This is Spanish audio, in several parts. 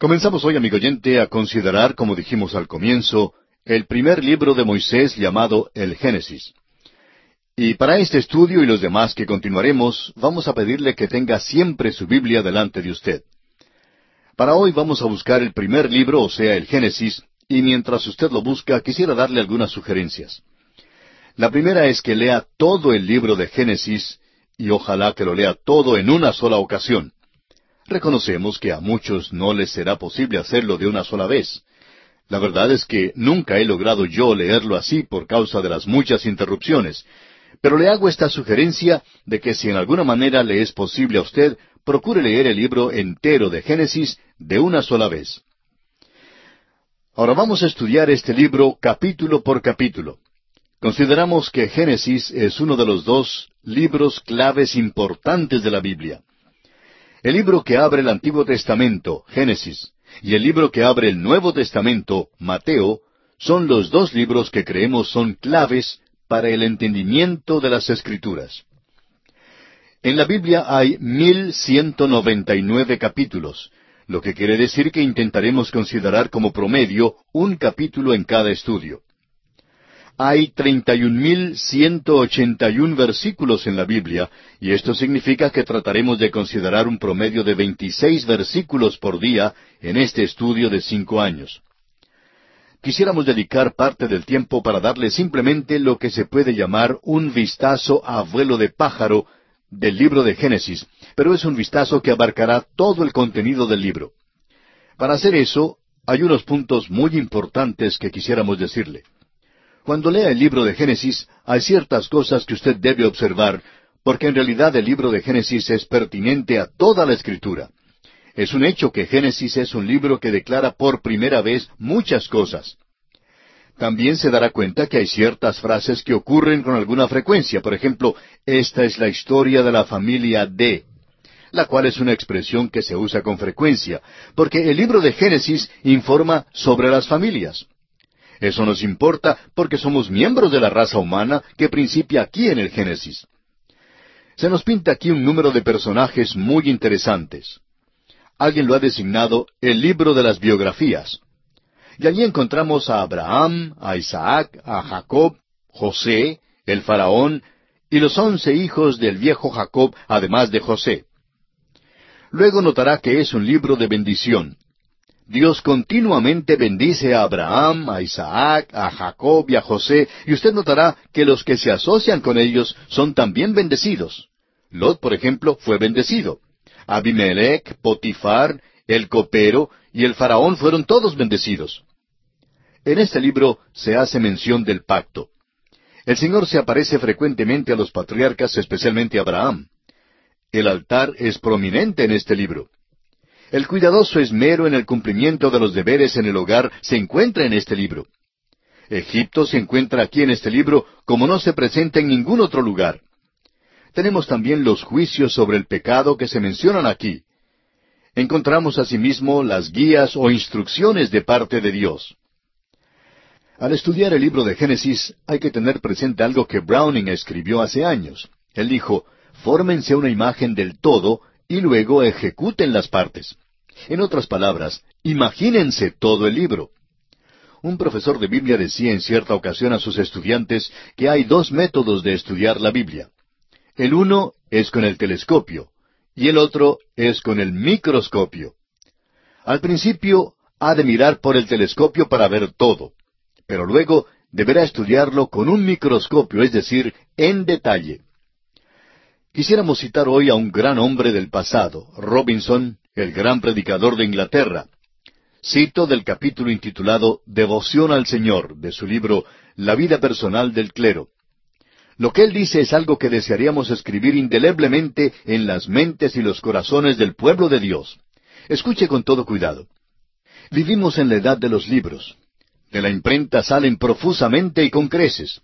Comenzamos hoy, amigo oyente, a considerar, como dijimos al comienzo, el primer libro de Moisés llamado el Génesis. Y para este estudio y los demás que continuaremos, vamos a pedirle que tenga siempre su Biblia delante de usted. Para hoy vamos a buscar el primer libro, o sea, el Génesis, y mientras usted lo busca, quisiera darle algunas sugerencias. La primera es que lea todo el libro de Génesis, y ojalá que lo lea todo en una sola ocasión. Reconocemos que a muchos no les será posible hacerlo de una sola vez. La verdad es que nunca he logrado yo leerlo así por causa de las muchas interrupciones, pero le hago esta sugerencia de que si en alguna manera le es posible a usted, procure leer el libro entero de Génesis de una sola vez. Ahora vamos a estudiar este libro capítulo por capítulo. Consideramos que Génesis es uno de los dos libros claves importantes de la Biblia. El libro que abre el Antiguo Testamento, Génesis, y el libro que abre el Nuevo Testamento, Mateo, son los dos libros que creemos son claves para el entendimiento de las Escrituras. En la Biblia hay mil ciento noventa y nueve capítulos, lo que quiere decir que intentaremos considerar como promedio un capítulo en cada estudio. Hay treinta y un mil ciento ochenta y un versículos en la Biblia, y esto significa que trataremos de considerar un promedio de veintiséis versículos por día en este estudio de cinco años quisiéramos dedicar parte del tiempo para darle simplemente lo que se puede llamar un vistazo a vuelo de pájaro del libro de Génesis, pero es un vistazo que abarcará todo el contenido del libro. Para hacer eso, hay unos puntos muy importantes que quisiéramos decirle. Cuando lea el libro de Génesis, hay ciertas cosas que usted debe observar, porque en realidad el libro de Génesis es pertinente a toda la escritura. Es un hecho que Génesis es un libro que declara por primera vez muchas cosas. También se dará cuenta que hay ciertas frases que ocurren con alguna frecuencia. Por ejemplo, esta es la historia de la familia D, la cual es una expresión que se usa con frecuencia, porque el libro de Génesis informa sobre las familias. Eso nos importa porque somos miembros de la raza humana que principia aquí en el Génesis. Se nos pinta aquí un número de personajes muy interesantes alguien lo ha designado el libro de las biografías. Y allí encontramos a Abraham, a Isaac, a Jacob, José, el faraón, y los once hijos del viejo Jacob, además de José. Luego notará que es un libro de bendición. Dios continuamente bendice a Abraham, a Isaac, a Jacob y a José, y usted notará que los que se asocian con ellos son también bendecidos. Lot, por ejemplo, fue bendecido. Abimelech, Potifar, el copero y el faraón fueron todos bendecidos. En este libro se hace mención del pacto. El Señor se aparece frecuentemente a los patriarcas, especialmente a Abraham. El altar es prominente en este libro. El cuidadoso esmero en el cumplimiento de los deberes en el hogar se encuentra en este libro. Egipto se encuentra aquí en este libro como no se presenta en ningún otro lugar tenemos también los juicios sobre el pecado que se mencionan aquí. Encontramos asimismo las guías o instrucciones de parte de Dios. Al estudiar el libro de Génesis hay que tener presente algo que Browning escribió hace años. Él dijo, fórmense una imagen del todo y luego ejecuten las partes. En otras palabras, imagínense todo el libro. Un profesor de Biblia decía en cierta ocasión a sus estudiantes que hay dos métodos de estudiar la Biblia. El uno es con el telescopio y el otro es con el microscopio. Al principio ha de mirar por el telescopio para ver todo, pero luego deberá estudiarlo con un microscopio, es decir, en detalle. Quisiéramos citar hoy a un gran hombre del pasado, Robinson, el gran predicador de Inglaterra. Cito del capítulo intitulado Devoción al Señor, de su libro La vida personal del clero. Lo que él dice es algo que desearíamos escribir indeleblemente en las mentes y los corazones del pueblo de Dios. Escuche con todo cuidado. Vivimos en la edad de los libros. De la imprenta salen profusamente y con creces.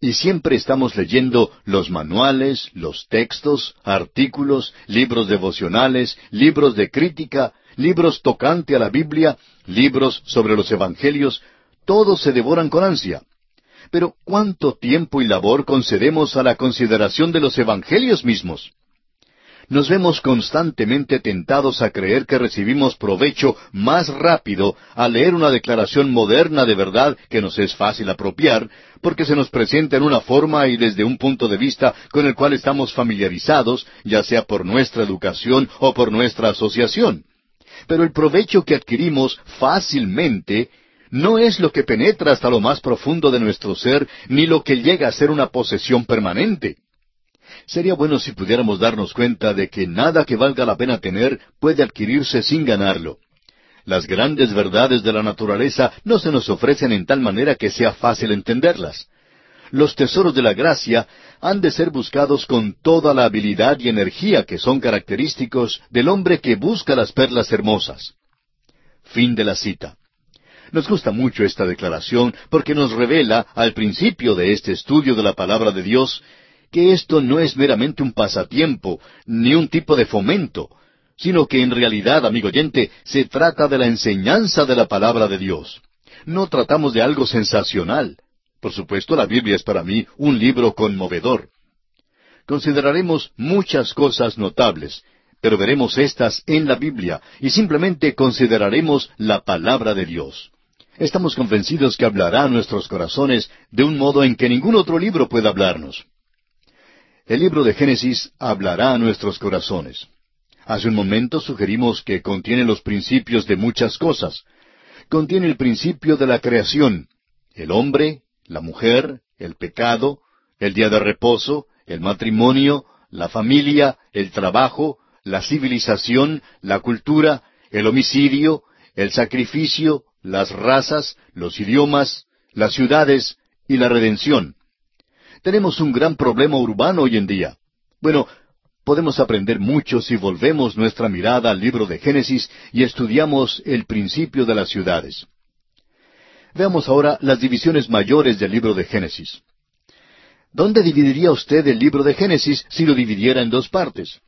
Y siempre estamos leyendo los manuales, los textos, artículos, libros devocionales, libros de crítica, libros tocante a la Biblia, libros sobre los Evangelios, todos se devoran con ansia. Pero ¿cuánto tiempo y labor concedemos a la consideración de los evangelios mismos? Nos vemos constantemente tentados a creer que recibimos provecho más rápido al leer una declaración moderna de verdad que nos es fácil apropiar, porque se nos presenta en una forma y desde un punto de vista con el cual estamos familiarizados, ya sea por nuestra educación o por nuestra asociación. Pero el provecho que adquirimos fácilmente no es lo que penetra hasta lo más profundo de nuestro ser, ni lo que llega a ser una posesión permanente. Sería bueno si pudiéramos darnos cuenta de que nada que valga la pena tener puede adquirirse sin ganarlo. Las grandes verdades de la naturaleza no se nos ofrecen en tal manera que sea fácil entenderlas. Los tesoros de la gracia han de ser buscados con toda la habilidad y energía que son característicos del hombre que busca las perlas hermosas. Fin de la cita. Nos gusta mucho esta declaración porque nos revela al principio de este estudio de la palabra de Dios que esto no es meramente un pasatiempo, ni un tipo de fomento, sino que en realidad, amigo oyente, se trata de la enseñanza de la palabra de Dios. No tratamos de algo sensacional. Por supuesto, la Biblia es para mí un libro conmovedor. Consideraremos muchas cosas notables, pero veremos estas en la Biblia y simplemente consideraremos la palabra de Dios. Estamos convencidos que hablará a nuestros corazones de un modo en que ningún otro libro pueda hablarnos. El libro de Génesis hablará a nuestros corazones. Hace un momento sugerimos que contiene los principios de muchas cosas. Contiene el principio de la creación, el hombre, la mujer, el pecado, el día de reposo, el matrimonio, la familia, el trabajo, la civilización, la cultura, el homicidio, el sacrificio, las razas, los idiomas, las ciudades y la redención. Tenemos un gran problema urbano hoy en día. Bueno, podemos aprender mucho si volvemos nuestra mirada al libro de Génesis y estudiamos el principio de las ciudades. Veamos ahora las divisiones mayores del libro de Génesis. ¿Dónde dividiría usted el libro de Génesis si lo dividiera en dos partes?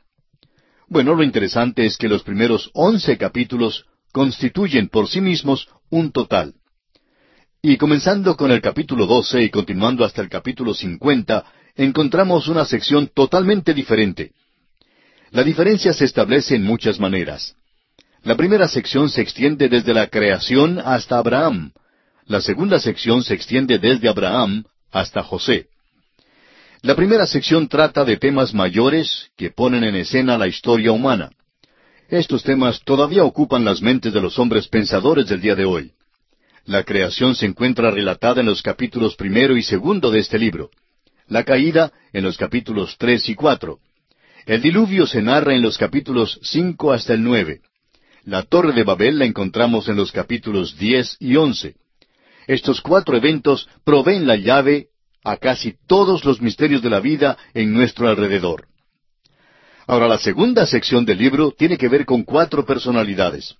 Bueno, lo interesante es que los primeros once capítulos constituyen por sí mismos un total. Y comenzando con el capítulo 12 y continuando hasta el capítulo 50, encontramos una sección totalmente diferente. La diferencia se establece en muchas maneras. La primera sección se extiende desde la creación hasta Abraham. La segunda sección se extiende desde Abraham hasta José. La primera sección trata de temas mayores que ponen en escena la historia humana. Estos temas todavía ocupan las mentes de los hombres pensadores del día de hoy. La creación se encuentra relatada en los capítulos primero y segundo de este libro. La caída en los capítulos tres y cuatro. El diluvio se narra en los capítulos cinco hasta el nueve. La torre de Babel la encontramos en los capítulos diez y once. Estos cuatro eventos proveen la llave a casi todos los misterios de la vida en nuestro alrededor. Ahora, la segunda sección del libro tiene que ver con cuatro personalidades.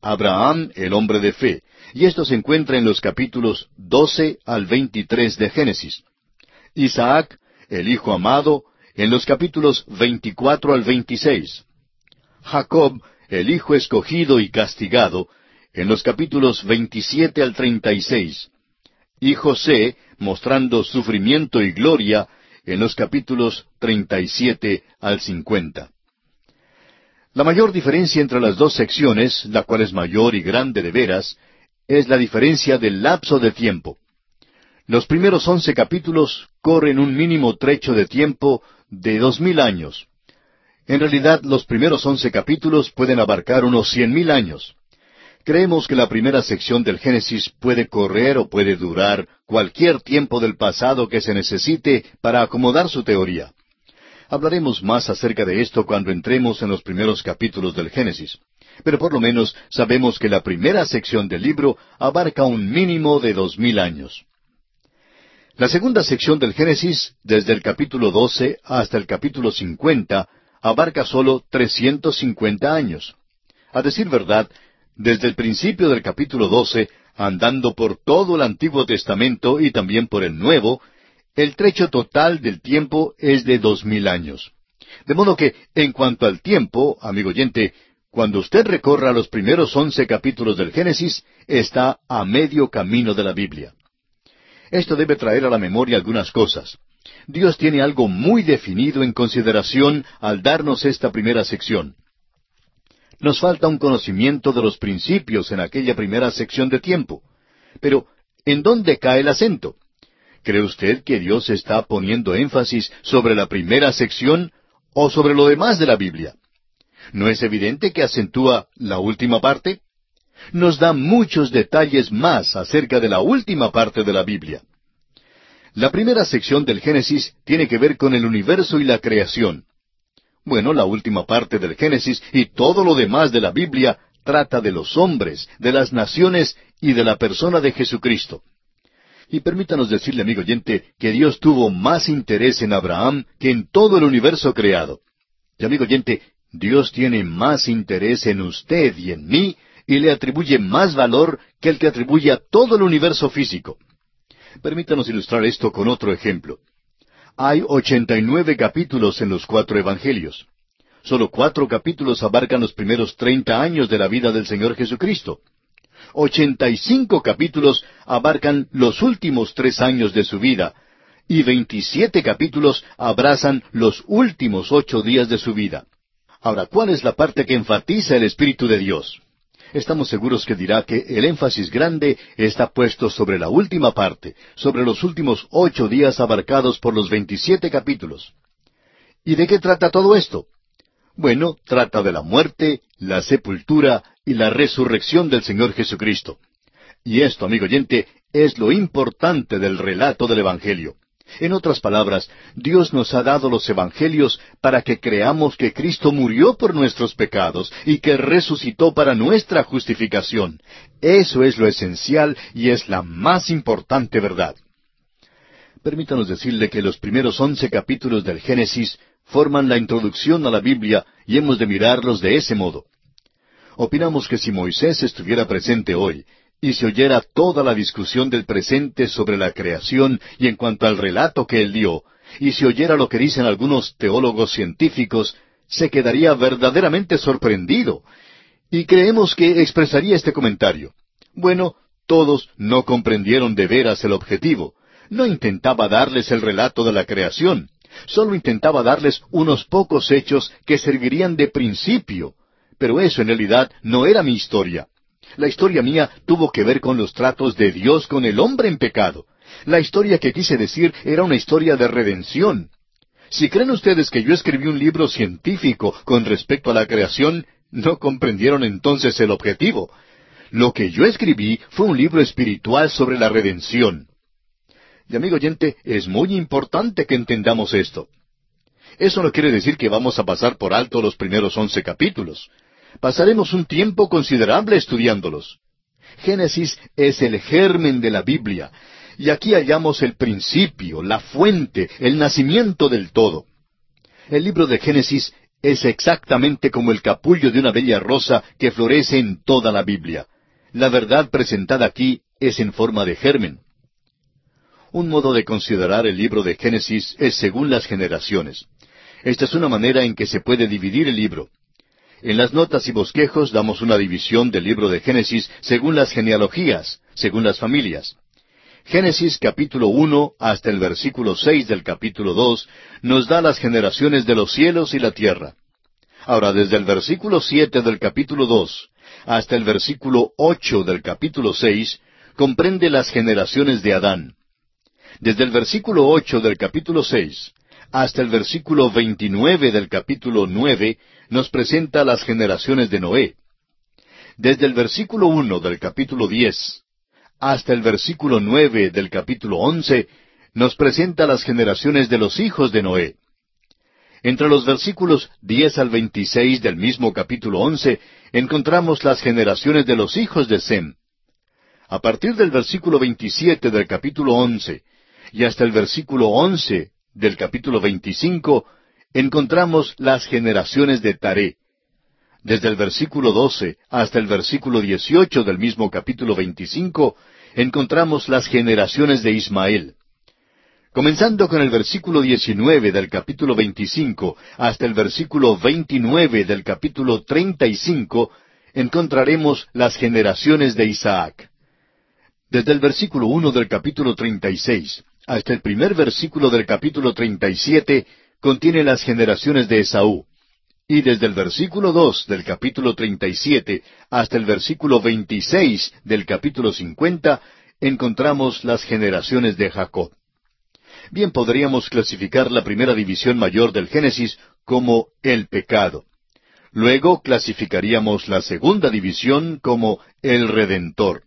Abraham, el hombre de fe, y esto se encuentra en los capítulos 12 al 23 de Génesis. Isaac, el hijo amado, en los capítulos 24 al 26. Jacob, el hijo escogido y castigado, en los capítulos 27 al 36. Y José, mostrando sufrimiento y gloria, en los capítulos 37 al 50. La mayor diferencia entre las dos secciones, la cual es mayor y grande de veras, es la diferencia del lapso de tiempo. Los primeros once capítulos corren un mínimo trecho de tiempo de dos mil años. En realidad, los primeros once capítulos pueden abarcar unos cien mil años. Creemos que la primera sección del Génesis puede correr o puede durar cualquier tiempo del pasado que se necesite para acomodar su teoría. Hablaremos más acerca de esto cuando entremos en los primeros capítulos del Génesis pero por lo menos sabemos que la primera sección del libro abarca un mínimo de dos mil años. La segunda sección del Génesis, desde el capítulo 12 hasta el capítulo 50, abarca solo 350 años. A decir verdad, desde el principio del capítulo 12, andando por todo el Antiguo Testamento y también por el Nuevo, el trecho total del tiempo es de dos mil años. De modo que, en cuanto al tiempo, amigo oyente, cuando usted recorra los primeros once capítulos del Génesis, está a medio camino de la Biblia. Esto debe traer a la memoria algunas cosas. Dios tiene algo muy definido en consideración al darnos esta primera sección. Nos falta un conocimiento de los principios en aquella primera sección de tiempo. Pero, ¿en dónde cae el acento? ¿Cree usted que Dios está poniendo énfasis sobre la primera sección o sobre lo demás de la Biblia? ¿No es evidente que acentúa la última parte? Nos da muchos detalles más acerca de la última parte de la Biblia. La primera sección del Génesis tiene que ver con el universo y la creación. Bueno, la última parte del Génesis y todo lo demás de la Biblia trata de los hombres, de las naciones y de la persona de Jesucristo. Y permítanos decirle, amigo oyente, que Dios tuvo más interés en Abraham que en todo el universo creado. Y amigo oyente, Dios tiene más interés en usted y en mí y le atribuye más valor que el que atribuye a todo el universo físico. Permítanos ilustrar esto con otro ejemplo. Hay ochenta y nueve capítulos en los cuatro evangelios. Solo cuatro capítulos abarcan los primeros treinta años de la vida del Señor Jesucristo. Ochenta y cinco capítulos abarcan los últimos tres años de su vida, y veintisiete capítulos abrazan los últimos ocho días de su vida. Ahora, ¿cuál es la parte que enfatiza el Espíritu de Dios? Estamos seguros que dirá que el énfasis grande está puesto sobre la última parte, sobre los últimos ocho días abarcados por los veintisiete capítulos. ¿Y de qué trata todo esto? Bueno, trata de la muerte, la sepultura y la resurrección del Señor Jesucristo. Y esto, amigo oyente, es lo importante del relato del Evangelio. En otras palabras, Dios nos ha dado los Evangelios para que creamos que Cristo murió por nuestros pecados y que resucitó para nuestra justificación. Eso es lo esencial y es la más importante verdad. Permítanos decirle que los primeros once capítulos del Génesis forman la introducción a la Biblia y hemos de mirarlos de ese modo. Opinamos que si Moisés estuviera presente hoy, y se oyera toda la discusión del presente sobre la creación y en cuanto al relato que él dio, y se oyera lo que dicen algunos teólogos científicos, se quedaría verdaderamente sorprendido. Y creemos que expresaría este comentario. Bueno, todos no comprendieron de veras el objetivo. No intentaba darles el relato de la creación, solo intentaba darles unos pocos hechos que servirían de principio. Pero eso en realidad no era mi historia. La historia mía tuvo que ver con los tratos de Dios con el hombre en pecado. La historia que quise decir era una historia de redención. Si creen ustedes que yo escribí un libro científico con respecto a la creación, no comprendieron entonces el objetivo. Lo que yo escribí fue un libro espiritual sobre la redención. Y amigo oyente, es muy importante que entendamos esto. Eso no quiere decir que vamos a pasar por alto los primeros once capítulos pasaremos un tiempo considerable estudiándolos. Génesis es el germen de la Biblia, y aquí hallamos el principio, la fuente, el nacimiento del todo. El libro de Génesis es exactamente como el capullo de una bella rosa que florece en toda la Biblia. La verdad presentada aquí es en forma de germen. Un modo de considerar el libro de Génesis es según las generaciones. Esta es una manera en que se puede dividir el libro. En las notas y bosquejos damos una división del libro de Génesis según las genealogías, según las familias. Génesis capítulo uno hasta el versículo seis del capítulo dos nos da las generaciones de los cielos y la tierra. Ahora, desde el versículo siete del capítulo dos hasta el versículo ocho del capítulo seis comprende las generaciones de Adán. Desde el versículo ocho del capítulo seis hasta el versículo veintinueve del capítulo nueve nos presenta las generaciones de Noé. Desde el versículo uno del capítulo diez hasta el versículo nueve del capítulo once nos presenta las generaciones de los hijos de Noé. Entre los versículos diez al veintiséis del mismo capítulo once encontramos las generaciones de los hijos de Sem. A partir del versículo veintisiete del capítulo once y hasta el versículo once del capítulo 25, encontramos las generaciones de Taré. Desde el versículo 12 hasta el versículo 18 del mismo capítulo 25, encontramos las generaciones de Ismael. Comenzando con el versículo 19 del capítulo 25 hasta el versículo 29 del capítulo 35, encontraremos las generaciones de Isaac. Desde el versículo 1 del capítulo 36 hasta el primer versículo del capítulo 37 contiene las generaciones de Esaú. Y desde el versículo dos del capítulo 37 hasta el versículo 26 del capítulo 50 encontramos las generaciones de Jacob. Bien podríamos clasificar la primera división mayor del Génesis como el pecado. Luego clasificaríamos la segunda división como el Redentor.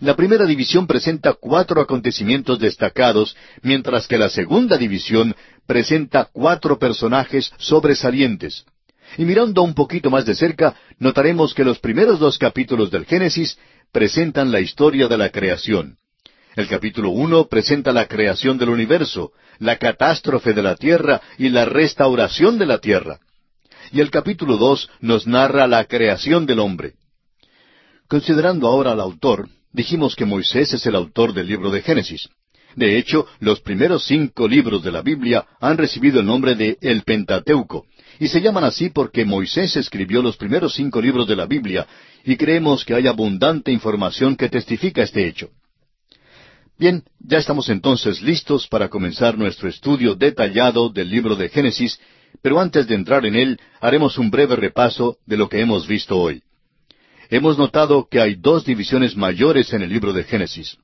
La primera división presenta cuatro acontecimientos destacados, mientras que la segunda división presenta cuatro personajes sobresalientes. Y mirando un poquito más de cerca, notaremos que los primeros dos capítulos del Génesis presentan la historia de la creación. El capítulo uno presenta la creación del universo, la catástrofe de la tierra y la restauración de la tierra. Y el capítulo dos nos narra la creación del hombre. Considerando ahora al autor, dijimos que Moisés es el autor del libro de Génesis. De hecho, los primeros cinco libros de la Biblia han recibido el nombre de el Pentateuco, y se llaman así porque Moisés escribió los primeros cinco libros de la Biblia, y creemos que hay abundante información que testifica este hecho. Bien, ya estamos entonces listos para comenzar nuestro estudio detallado del libro de Génesis, pero antes de entrar en él, haremos un breve repaso de lo que hemos visto hoy. Hemos notado que hay dos divisiones mayores en el libro de Génesis.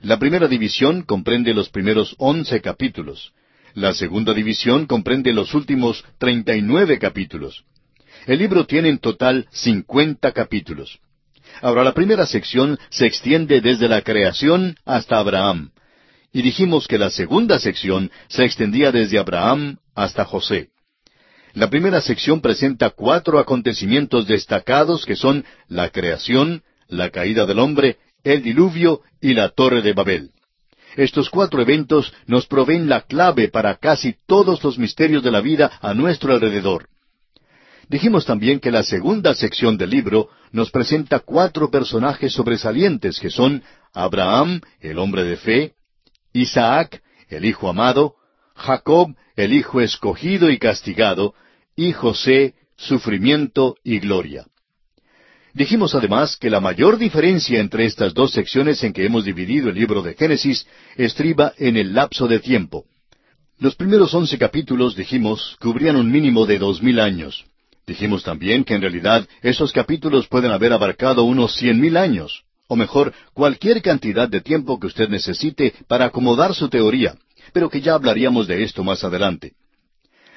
La primera división comprende los primeros once capítulos. La segunda división comprende los últimos treinta y nueve capítulos. El libro tiene en total cincuenta capítulos. Ahora, la primera sección se extiende desde la creación hasta Abraham. Y dijimos que la segunda sección se extendía desde Abraham hasta José. La primera sección presenta cuatro acontecimientos destacados que son la creación, la caída del hombre, el diluvio y la torre de Babel. Estos cuatro eventos nos proveen la clave para casi todos los misterios de la vida a nuestro alrededor. Dijimos también que la segunda sección del libro nos presenta cuatro personajes sobresalientes que son Abraham, el hombre de fe, Isaac, el hijo amado, Jacob, el hijo escogido y castigado, y José, sufrimiento y gloria. Dijimos además que la mayor diferencia entre estas dos secciones en que hemos dividido el libro de Génesis estriba en el lapso de tiempo. Los primeros once capítulos, dijimos, cubrían un mínimo de dos mil años. Dijimos también que en realidad esos capítulos pueden haber abarcado unos cien mil años, o mejor, cualquier cantidad de tiempo que usted necesite para acomodar su teoría, pero que ya hablaríamos de esto más adelante.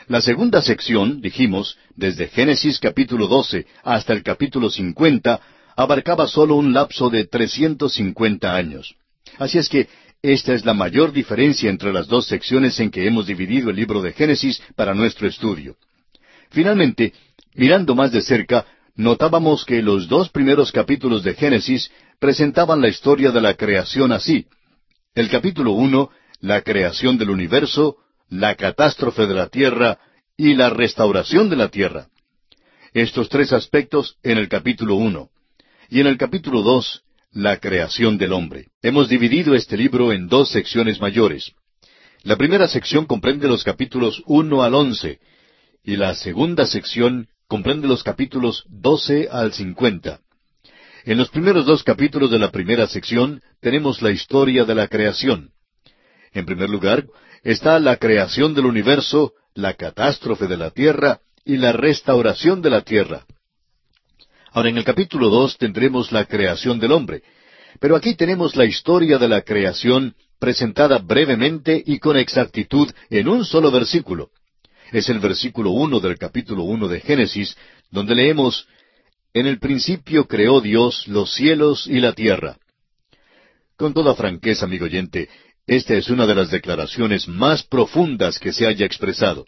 La segunda sección, dijimos, desde Génesis capítulo 12 hasta el capítulo 50, abarcaba solo un lapso de 350 años. Así es que esta es la mayor diferencia entre las dos secciones en que hemos dividido el libro de Génesis para nuestro estudio. Finalmente, mirando más de cerca, notábamos que los dos primeros capítulos de Génesis presentaban la historia de la creación así. El capítulo uno, la creación del universo, la catástrofe de la tierra y la restauración de la tierra. Estos tres aspectos en el capítulo uno. Y en el capítulo dos, la creación del hombre. Hemos dividido este libro en dos secciones mayores. La primera sección comprende los capítulos uno al once, y la segunda sección comprende los capítulos doce al cincuenta. En los primeros dos capítulos de la primera sección tenemos la historia de la creación. En primer lugar, está la creación del universo, la catástrofe de la tierra y la restauración de la tierra. Ahora en el capítulo dos tendremos la creación del hombre, pero aquí tenemos la historia de la creación presentada brevemente y con exactitud en un solo versículo. Es el versículo uno del capítulo uno de Génesis, donde leemos En el principio creó Dios los cielos y la tierra. Con toda franqueza, amigo oyente, esta es una de las declaraciones más profundas que se haya expresado.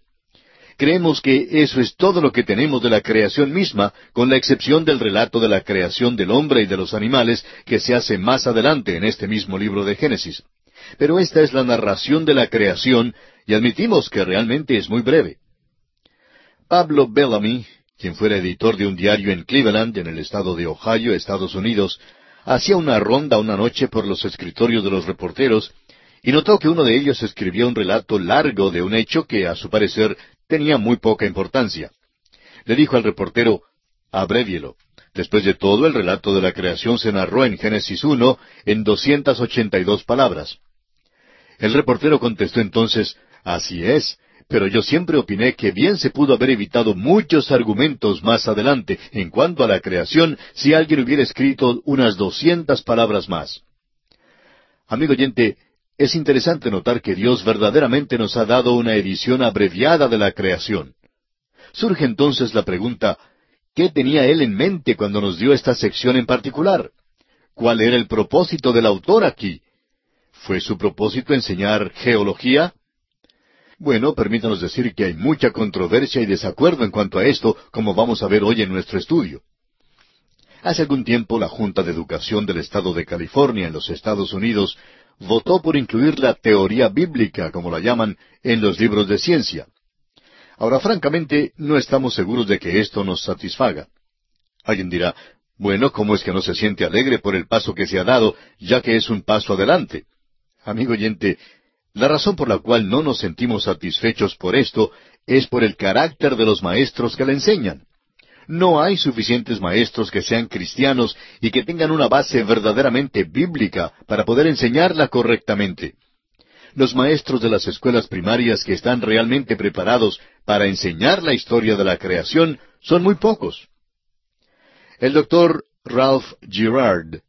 Creemos que eso es todo lo que tenemos de la creación misma, con la excepción del relato de la creación del hombre y de los animales que se hace más adelante en este mismo libro de Génesis. Pero esta es la narración de la creación y admitimos que realmente es muy breve. Pablo Bellamy, quien fuera editor de un diario en Cleveland, en el estado de Ohio, Estados Unidos, hacía una ronda una noche por los escritorios de los reporteros y notó que uno de ellos escribía un relato largo de un hecho que, a su parecer, tenía muy poca importancia. Le dijo al reportero, abrévielo. Después de todo, el relato de la creación se narró en Génesis 1 en 282 palabras. El reportero contestó entonces, Así es, pero yo siempre opiné que bien se pudo haber evitado muchos argumentos más adelante en cuanto a la creación si alguien hubiera escrito unas doscientas palabras más. Amigo oyente, es interesante notar que Dios verdaderamente nos ha dado una edición abreviada de la creación. Surge entonces la pregunta, ¿qué tenía Él en mente cuando nos dio esta sección en particular? ¿Cuál era el propósito del autor aquí? ¿Fue su propósito enseñar geología? Bueno, permítanos decir que hay mucha controversia y desacuerdo en cuanto a esto, como vamos a ver hoy en nuestro estudio. Hace algún tiempo la Junta de Educación del Estado de California en los Estados Unidos votó por incluir la teoría bíblica, como la llaman, en los libros de ciencia. Ahora, francamente, no estamos seguros de que esto nos satisfaga. Alguien dirá, bueno, ¿cómo es que no se siente alegre por el paso que se ha dado, ya que es un paso adelante? Amigo oyente, la razón por la cual no nos sentimos satisfechos por esto es por el carácter de los maestros que la enseñan. No hay suficientes maestros que sean cristianos y que tengan una base verdaderamente bíblica para poder enseñarla correctamente. Los maestros de las escuelas primarias que están realmente preparados para enseñar la historia de la creación son muy pocos. El doctor Ralph Girard,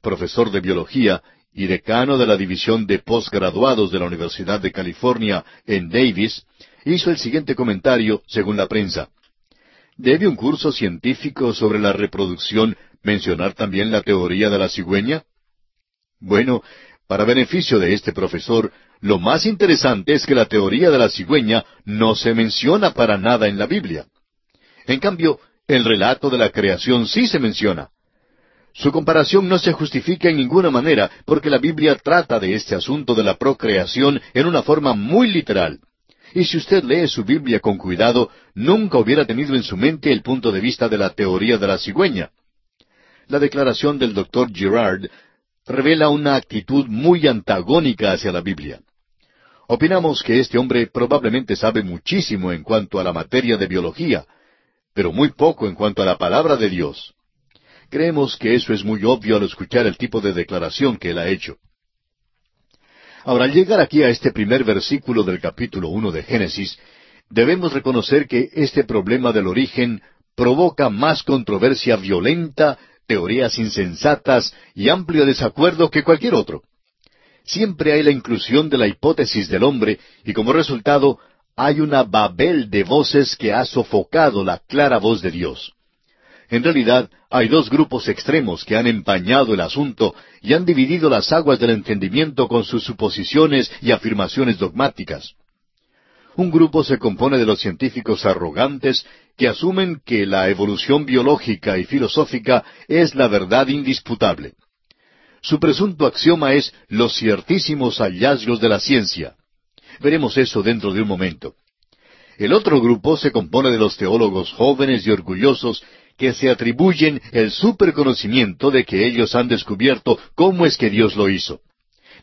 profesor de biología y decano de la División de Postgraduados de la Universidad de California en Davis, hizo el siguiente comentario según la prensa. ¿Debe un curso científico sobre la reproducción mencionar también la teoría de la cigüeña? Bueno, para beneficio de este profesor, lo más interesante es que la teoría de la cigüeña no se menciona para nada en la Biblia. En cambio, el relato de la creación sí se menciona. Su comparación no se justifica en ninguna manera porque la Biblia trata de este asunto de la procreación en una forma muy literal. Y si usted lee su Biblia con cuidado, nunca hubiera tenido en su mente el punto de vista de la teoría de la cigüeña. La declaración del doctor Girard revela una actitud muy antagónica hacia la Biblia. Opinamos que este hombre probablemente sabe muchísimo en cuanto a la materia de biología, pero muy poco en cuanto a la palabra de Dios. Creemos que eso es muy obvio al escuchar el tipo de declaración que él ha hecho. Ahora, al llegar aquí a este primer versículo del capítulo uno de Génesis, debemos reconocer que este problema del origen provoca más controversia violenta, teorías insensatas y amplio desacuerdo que cualquier otro. Siempre hay la inclusión de la hipótesis del hombre y como resultado hay una babel de voces que ha sofocado la clara voz de Dios. En realidad, hay dos grupos extremos que han empañado el asunto y han dividido las aguas del entendimiento con sus suposiciones y afirmaciones dogmáticas. Un grupo se compone de los científicos arrogantes que asumen que la evolución biológica y filosófica es la verdad indisputable. Su presunto axioma es los ciertísimos hallazgos de la ciencia. Veremos eso dentro de un momento. El otro grupo se compone de los teólogos jóvenes y orgullosos que se atribuyen el superconocimiento de que ellos han descubierto cómo es que Dios lo hizo.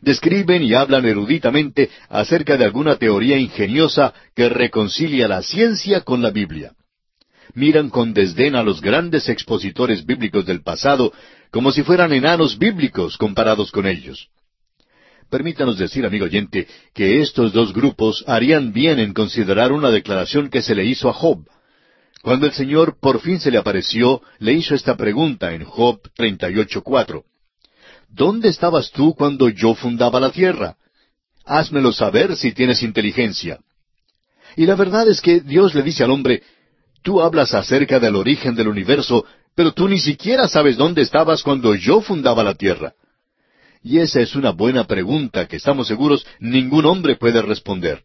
Describen y hablan eruditamente acerca de alguna teoría ingeniosa que reconcilia la ciencia con la Biblia. Miran con desdén a los grandes expositores bíblicos del pasado como si fueran enanos bíblicos comparados con ellos. Permítanos decir, amigo oyente, que estos dos grupos harían bien en considerar una declaración que se le hizo a Job. Cuando el Señor por fin se le apareció, le hizo esta pregunta en Job 38.4. ¿Dónde estabas tú cuando yo fundaba la tierra? Házmelo saber si tienes inteligencia. Y la verdad es que Dios le dice al hombre, tú hablas acerca del origen del universo, pero tú ni siquiera sabes dónde estabas cuando yo fundaba la tierra. Y esa es una buena pregunta que estamos seguros ningún hombre puede responder.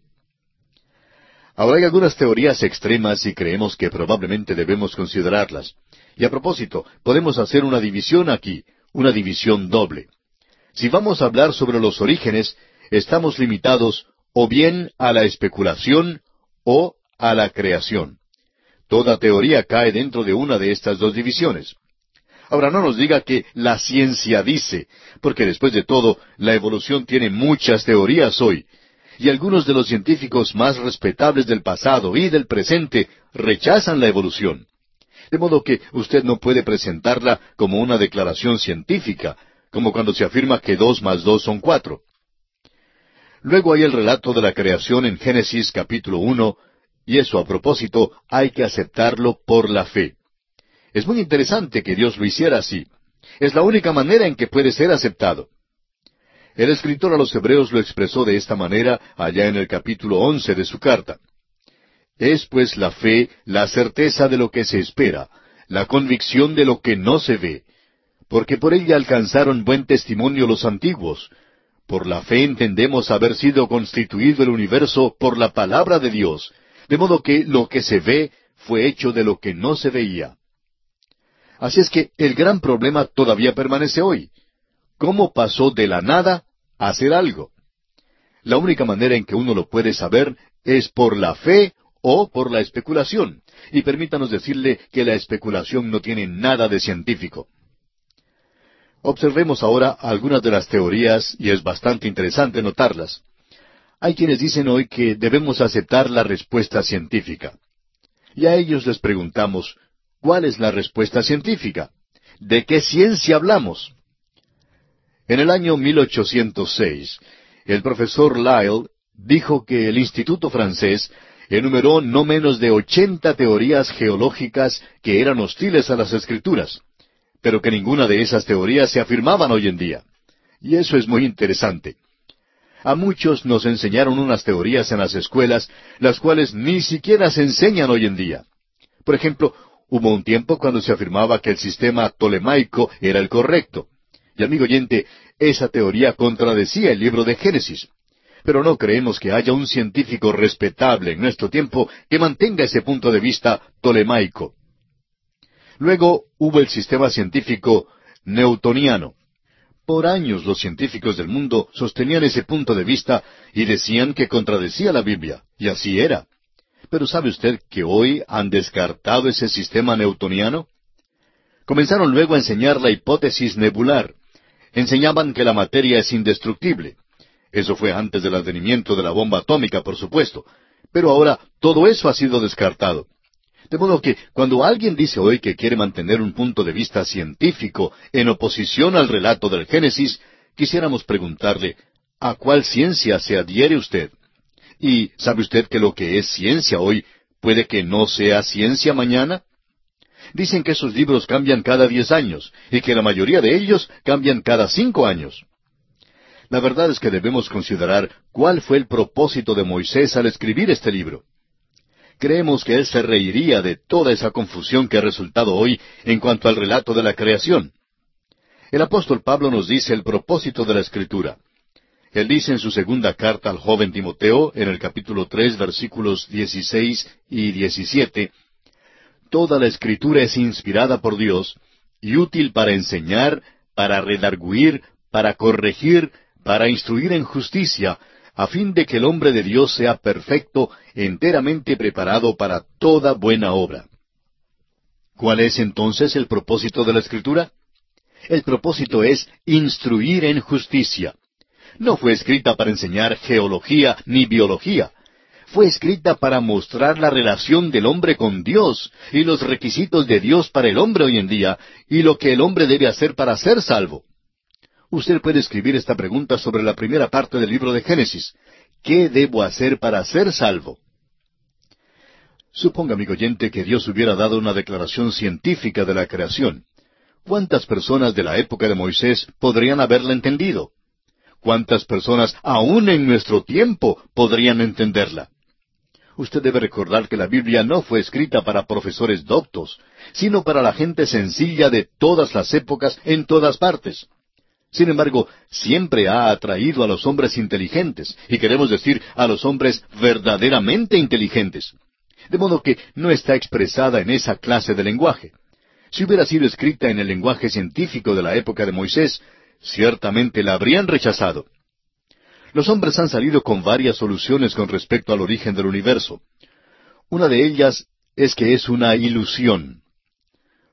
Ahora hay algunas teorías extremas y creemos que probablemente debemos considerarlas. Y a propósito, podemos hacer una división aquí, una división doble. Si vamos a hablar sobre los orígenes, estamos limitados o bien a la especulación o a la creación. Toda teoría cae dentro de una de estas dos divisiones. Ahora no nos diga que la ciencia dice, porque después de todo, la evolución tiene muchas teorías hoy, y algunos de los científicos más respetables del pasado y del presente rechazan la evolución. De modo que usted no puede presentarla como una declaración científica, como cuando se afirma que dos más dos son cuatro. Luego hay el relato de la creación en Génesis capítulo uno, y eso a propósito hay que aceptarlo por la fe. Es muy interesante que Dios lo hiciera así. Es la única manera en que puede ser aceptado. El escritor a los Hebreos lo expresó de esta manera allá en el capítulo once de su carta. Es pues la fe la certeza de lo que se espera, la convicción de lo que no se ve, porque por ella alcanzaron buen testimonio los antiguos. Por la fe entendemos haber sido constituido el universo por la palabra de Dios, de modo que lo que se ve fue hecho de lo que no se veía. Así es que el gran problema todavía permanece hoy. ¿Cómo pasó de la nada a hacer algo? La única manera en que uno lo puede saber es por la fe o por la especulación. Y permítanos decirle que la especulación no tiene nada de científico. Observemos ahora algunas de las teorías y es bastante interesante notarlas. Hay quienes dicen hoy que debemos aceptar la respuesta científica. Y a ellos les preguntamos, ¿cuál es la respuesta científica? ¿De qué ciencia hablamos? En el año 1806, el profesor Lyell dijo que el Instituto francés enumeró no menos de ochenta teorías geológicas que eran hostiles a las escrituras, pero que ninguna de esas teorías se afirmaban hoy en día. Y eso es muy interesante. A muchos nos enseñaron unas teorías en las escuelas, las cuales ni siquiera se enseñan hoy en día. Por ejemplo, hubo un tiempo cuando se afirmaba que el sistema tolemaico era el correcto. Y amigo oyente, esa teoría contradecía el libro de Génesis pero no creemos que haya un científico respetable en nuestro tiempo que mantenga ese punto de vista tolemaico. Luego hubo el sistema científico newtoniano. Por años los científicos del mundo sostenían ese punto de vista y decían que contradecía la Biblia, y así era. Pero ¿sabe usted que hoy han descartado ese sistema newtoniano? Comenzaron luego a enseñar la hipótesis nebular. Enseñaban que la materia es indestructible. Eso fue antes del advenimiento de la bomba atómica, por supuesto. Pero ahora todo eso ha sido descartado. De modo que cuando alguien dice hoy que quiere mantener un punto de vista científico en oposición al relato del Génesis, quisiéramos preguntarle, ¿a cuál ciencia se adhiere usted? ¿Y sabe usted que lo que es ciencia hoy puede que no sea ciencia mañana? Dicen que esos libros cambian cada diez años y que la mayoría de ellos cambian cada cinco años. La verdad es que debemos considerar cuál fue el propósito de Moisés al escribir este libro. Creemos que él se reiría de toda esa confusión que ha resultado hoy en cuanto al relato de la creación. El apóstol Pablo nos dice el propósito de la escritura. Él dice en su segunda carta al joven Timoteo, en el capítulo tres, versículos dieciséis y diecisiete, Toda la escritura es inspirada por Dios y útil para enseñar, para redarguir, para corregir, para instruir en justicia, a fin de que el hombre de Dios sea perfecto, enteramente preparado para toda buena obra. ¿Cuál es entonces el propósito de la Escritura? El propósito es instruir en justicia. No fue escrita para enseñar geología ni biología. Fue escrita para mostrar la relación del hombre con Dios y los requisitos de Dios para el hombre hoy en día y lo que el hombre debe hacer para ser salvo. Usted puede escribir esta pregunta sobre la primera parte del libro de Génesis. ¿Qué debo hacer para ser salvo? Suponga, amigo oyente, que Dios hubiera dado una declaración científica de la creación. ¿Cuántas personas de la época de Moisés podrían haberla entendido? ¿Cuántas personas aún en nuestro tiempo podrían entenderla? Usted debe recordar que la Biblia no fue escrita para profesores doctos, sino para la gente sencilla de todas las épocas en todas partes. Sin embargo, siempre ha atraído a los hombres inteligentes, y queremos decir a los hombres verdaderamente inteligentes. De modo que no está expresada en esa clase de lenguaje. Si hubiera sido escrita en el lenguaje científico de la época de Moisés, ciertamente la habrían rechazado. Los hombres han salido con varias soluciones con respecto al origen del universo. Una de ellas es que es una ilusión.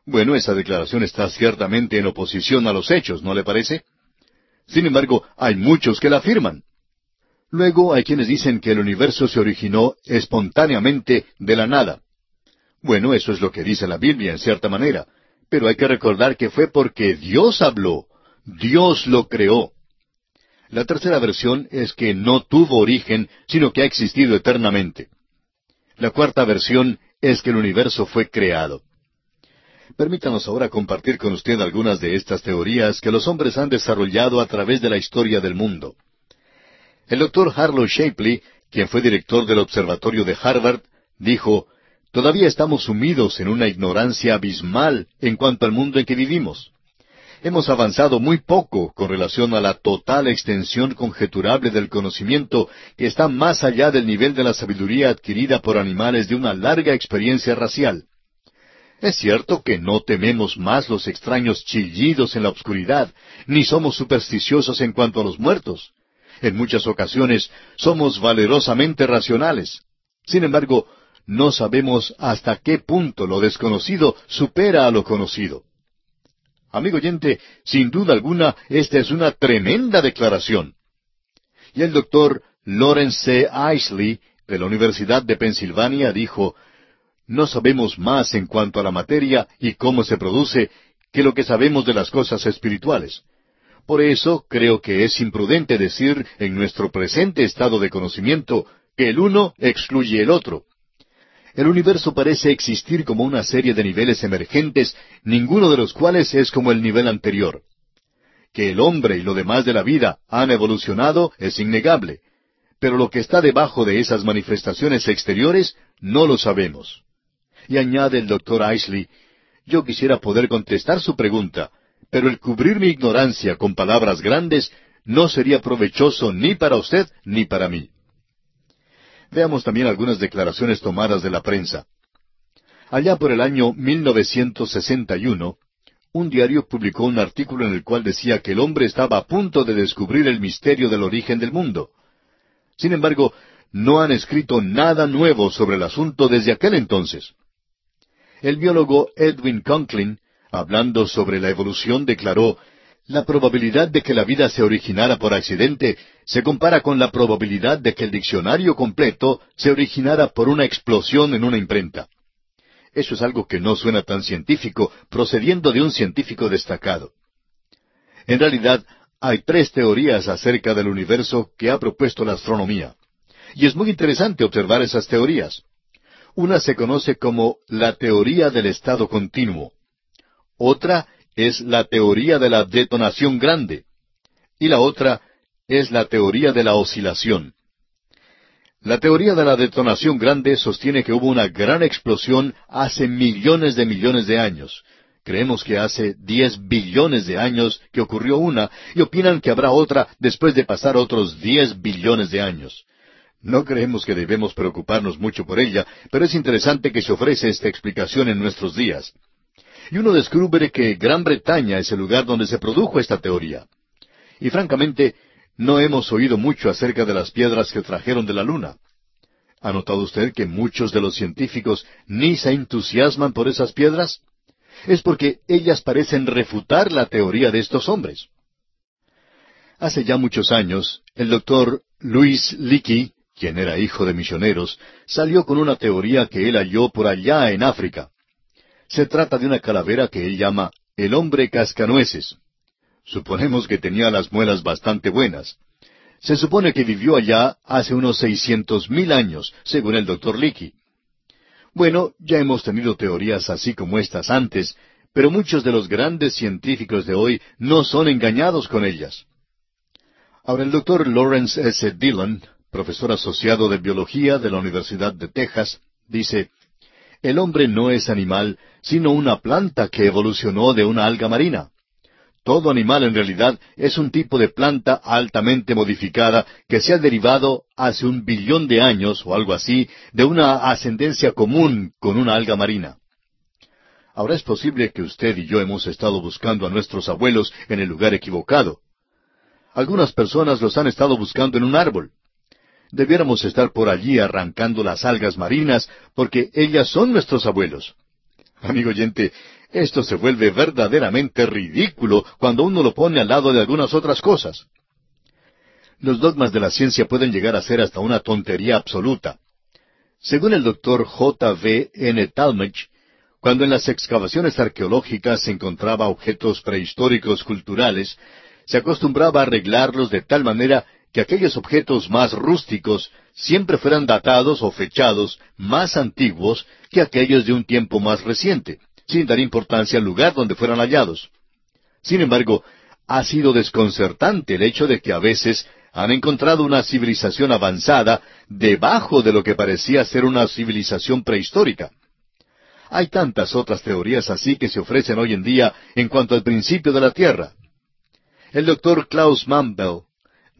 Bueno, esa declaración está ciertamente en oposición a los hechos, ¿no le parece? Sin embargo, hay muchos que la afirman. Luego hay quienes dicen que el universo se originó espontáneamente de la nada. Bueno, eso es lo que dice la Biblia en cierta manera, pero hay que recordar que fue porque Dios habló, Dios lo creó. La tercera versión es que no tuvo origen, sino que ha existido eternamente. La cuarta versión es que el universo fue creado. Permítanos ahora compartir con usted algunas de estas teorías que los hombres han desarrollado a través de la historia del mundo. El doctor Harlow Shapley, quien fue director del Observatorio de Harvard, dijo, Todavía estamos sumidos en una ignorancia abismal en cuanto al mundo en que vivimos. Hemos avanzado muy poco con relación a la total extensión conjeturable del conocimiento que está más allá del nivel de la sabiduría adquirida por animales de una larga experiencia racial. Es cierto que no tememos más los extraños chillidos en la oscuridad, ni somos supersticiosos en cuanto a los muertos. En muchas ocasiones somos valerosamente racionales. Sin embargo, no sabemos hasta qué punto lo desconocido supera a lo conocido. Amigo oyente, sin duda alguna, esta es una tremenda declaración. Y el doctor Lawrence C. Isley, de la Universidad de Pensilvania, dijo, no sabemos más en cuanto a la materia y cómo se produce que lo que sabemos de las cosas espirituales. Por eso creo que es imprudente decir en nuestro presente estado de conocimiento que el uno excluye el otro. El universo parece existir como una serie de niveles emergentes, ninguno de los cuales es como el nivel anterior. Que el hombre y lo demás de la vida han evolucionado es innegable, pero lo que está debajo de esas manifestaciones exteriores no lo sabemos. Y añade el doctor Isley, yo quisiera poder contestar su pregunta, pero el cubrir mi ignorancia con palabras grandes no sería provechoso ni para usted ni para mí. Veamos también algunas declaraciones tomadas de la prensa. Allá por el año 1961, un diario publicó un artículo en el cual decía que el hombre estaba a punto de descubrir el misterio del origen del mundo. Sin embargo, no han escrito nada nuevo sobre el asunto desde aquel entonces. El biólogo Edwin Conklin, hablando sobre la evolución, declaró la probabilidad de que la vida se originara por accidente se compara con la probabilidad de que el diccionario completo se originara por una explosión en una imprenta. Eso es algo que no suena tan científico, procediendo de un científico destacado. En realidad, hay tres teorías acerca del universo que ha propuesto la astronomía. Y es muy interesante observar esas teorías. Una se conoce como la teoría del estado continuo. Otra es la teoría de la detonación grande y la otra es la teoría de la oscilación. La teoría de la detonación grande sostiene que hubo una gran explosión hace millones de millones de años. Creemos que hace diez billones de años que ocurrió una y opinan que habrá otra después de pasar otros diez billones de años. No creemos que debemos preocuparnos mucho por ella, pero es interesante que se ofrece esta explicación en nuestros días y uno descubre que Gran Bretaña es el lugar donde se produjo esta teoría. Y francamente, no hemos oído mucho acerca de las piedras que trajeron de la Luna. ¿Ha notado usted que muchos de los científicos ni se entusiasman por esas piedras? Es porque ellas parecen refutar la teoría de estos hombres. Hace ya muchos años, el doctor Louis Leakey, quien era hijo de misioneros, salió con una teoría que él halló por allá en África. Se trata de una calavera que él llama el hombre cascanueces. Suponemos que tenía las muelas bastante buenas. Se supone que vivió allá hace unos seiscientos mil años, según el doctor Leakey. Bueno, ya hemos tenido teorías así como estas antes, pero muchos de los grandes científicos de hoy no son engañados con ellas. Ahora el doctor Lawrence S. Dillon, profesor asociado de biología de la Universidad de Texas, dice, el hombre no es animal, sino una planta que evolucionó de una alga marina. Todo animal en realidad es un tipo de planta altamente modificada que se ha derivado hace un billón de años o algo así de una ascendencia común con una alga marina. Ahora es posible que usted y yo hemos estado buscando a nuestros abuelos en el lugar equivocado. Algunas personas los han estado buscando en un árbol. Debiéramos estar por allí arrancando las algas marinas porque ellas son nuestros abuelos. Amigo oyente, esto se vuelve verdaderamente ridículo cuando uno lo pone al lado de algunas otras cosas. Los dogmas de la ciencia pueden llegar a ser hasta una tontería absoluta. Según el doctor J. V. N. Talmage, cuando en las excavaciones arqueológicas se encontraba objetos prehistóricos culturales, se acostumbraba a arreglarlos de tal manera que aquellos objetos más rústicos siempre fueran datados o fechados más antiguos que aquellos de un tiempo más reciente, sin dar importancia al lugar donde fueran hallados. Sin embargo, ha sido desconcertante el hecho de que a veces han encontrado una civilización avanzada debajo de lo que parecía ser una civilización prehistórica. Hay tantas otras teorías así que se ofrecen hoy en día en cuanto al principio de la Tierra. El doctor Klaus Mambel,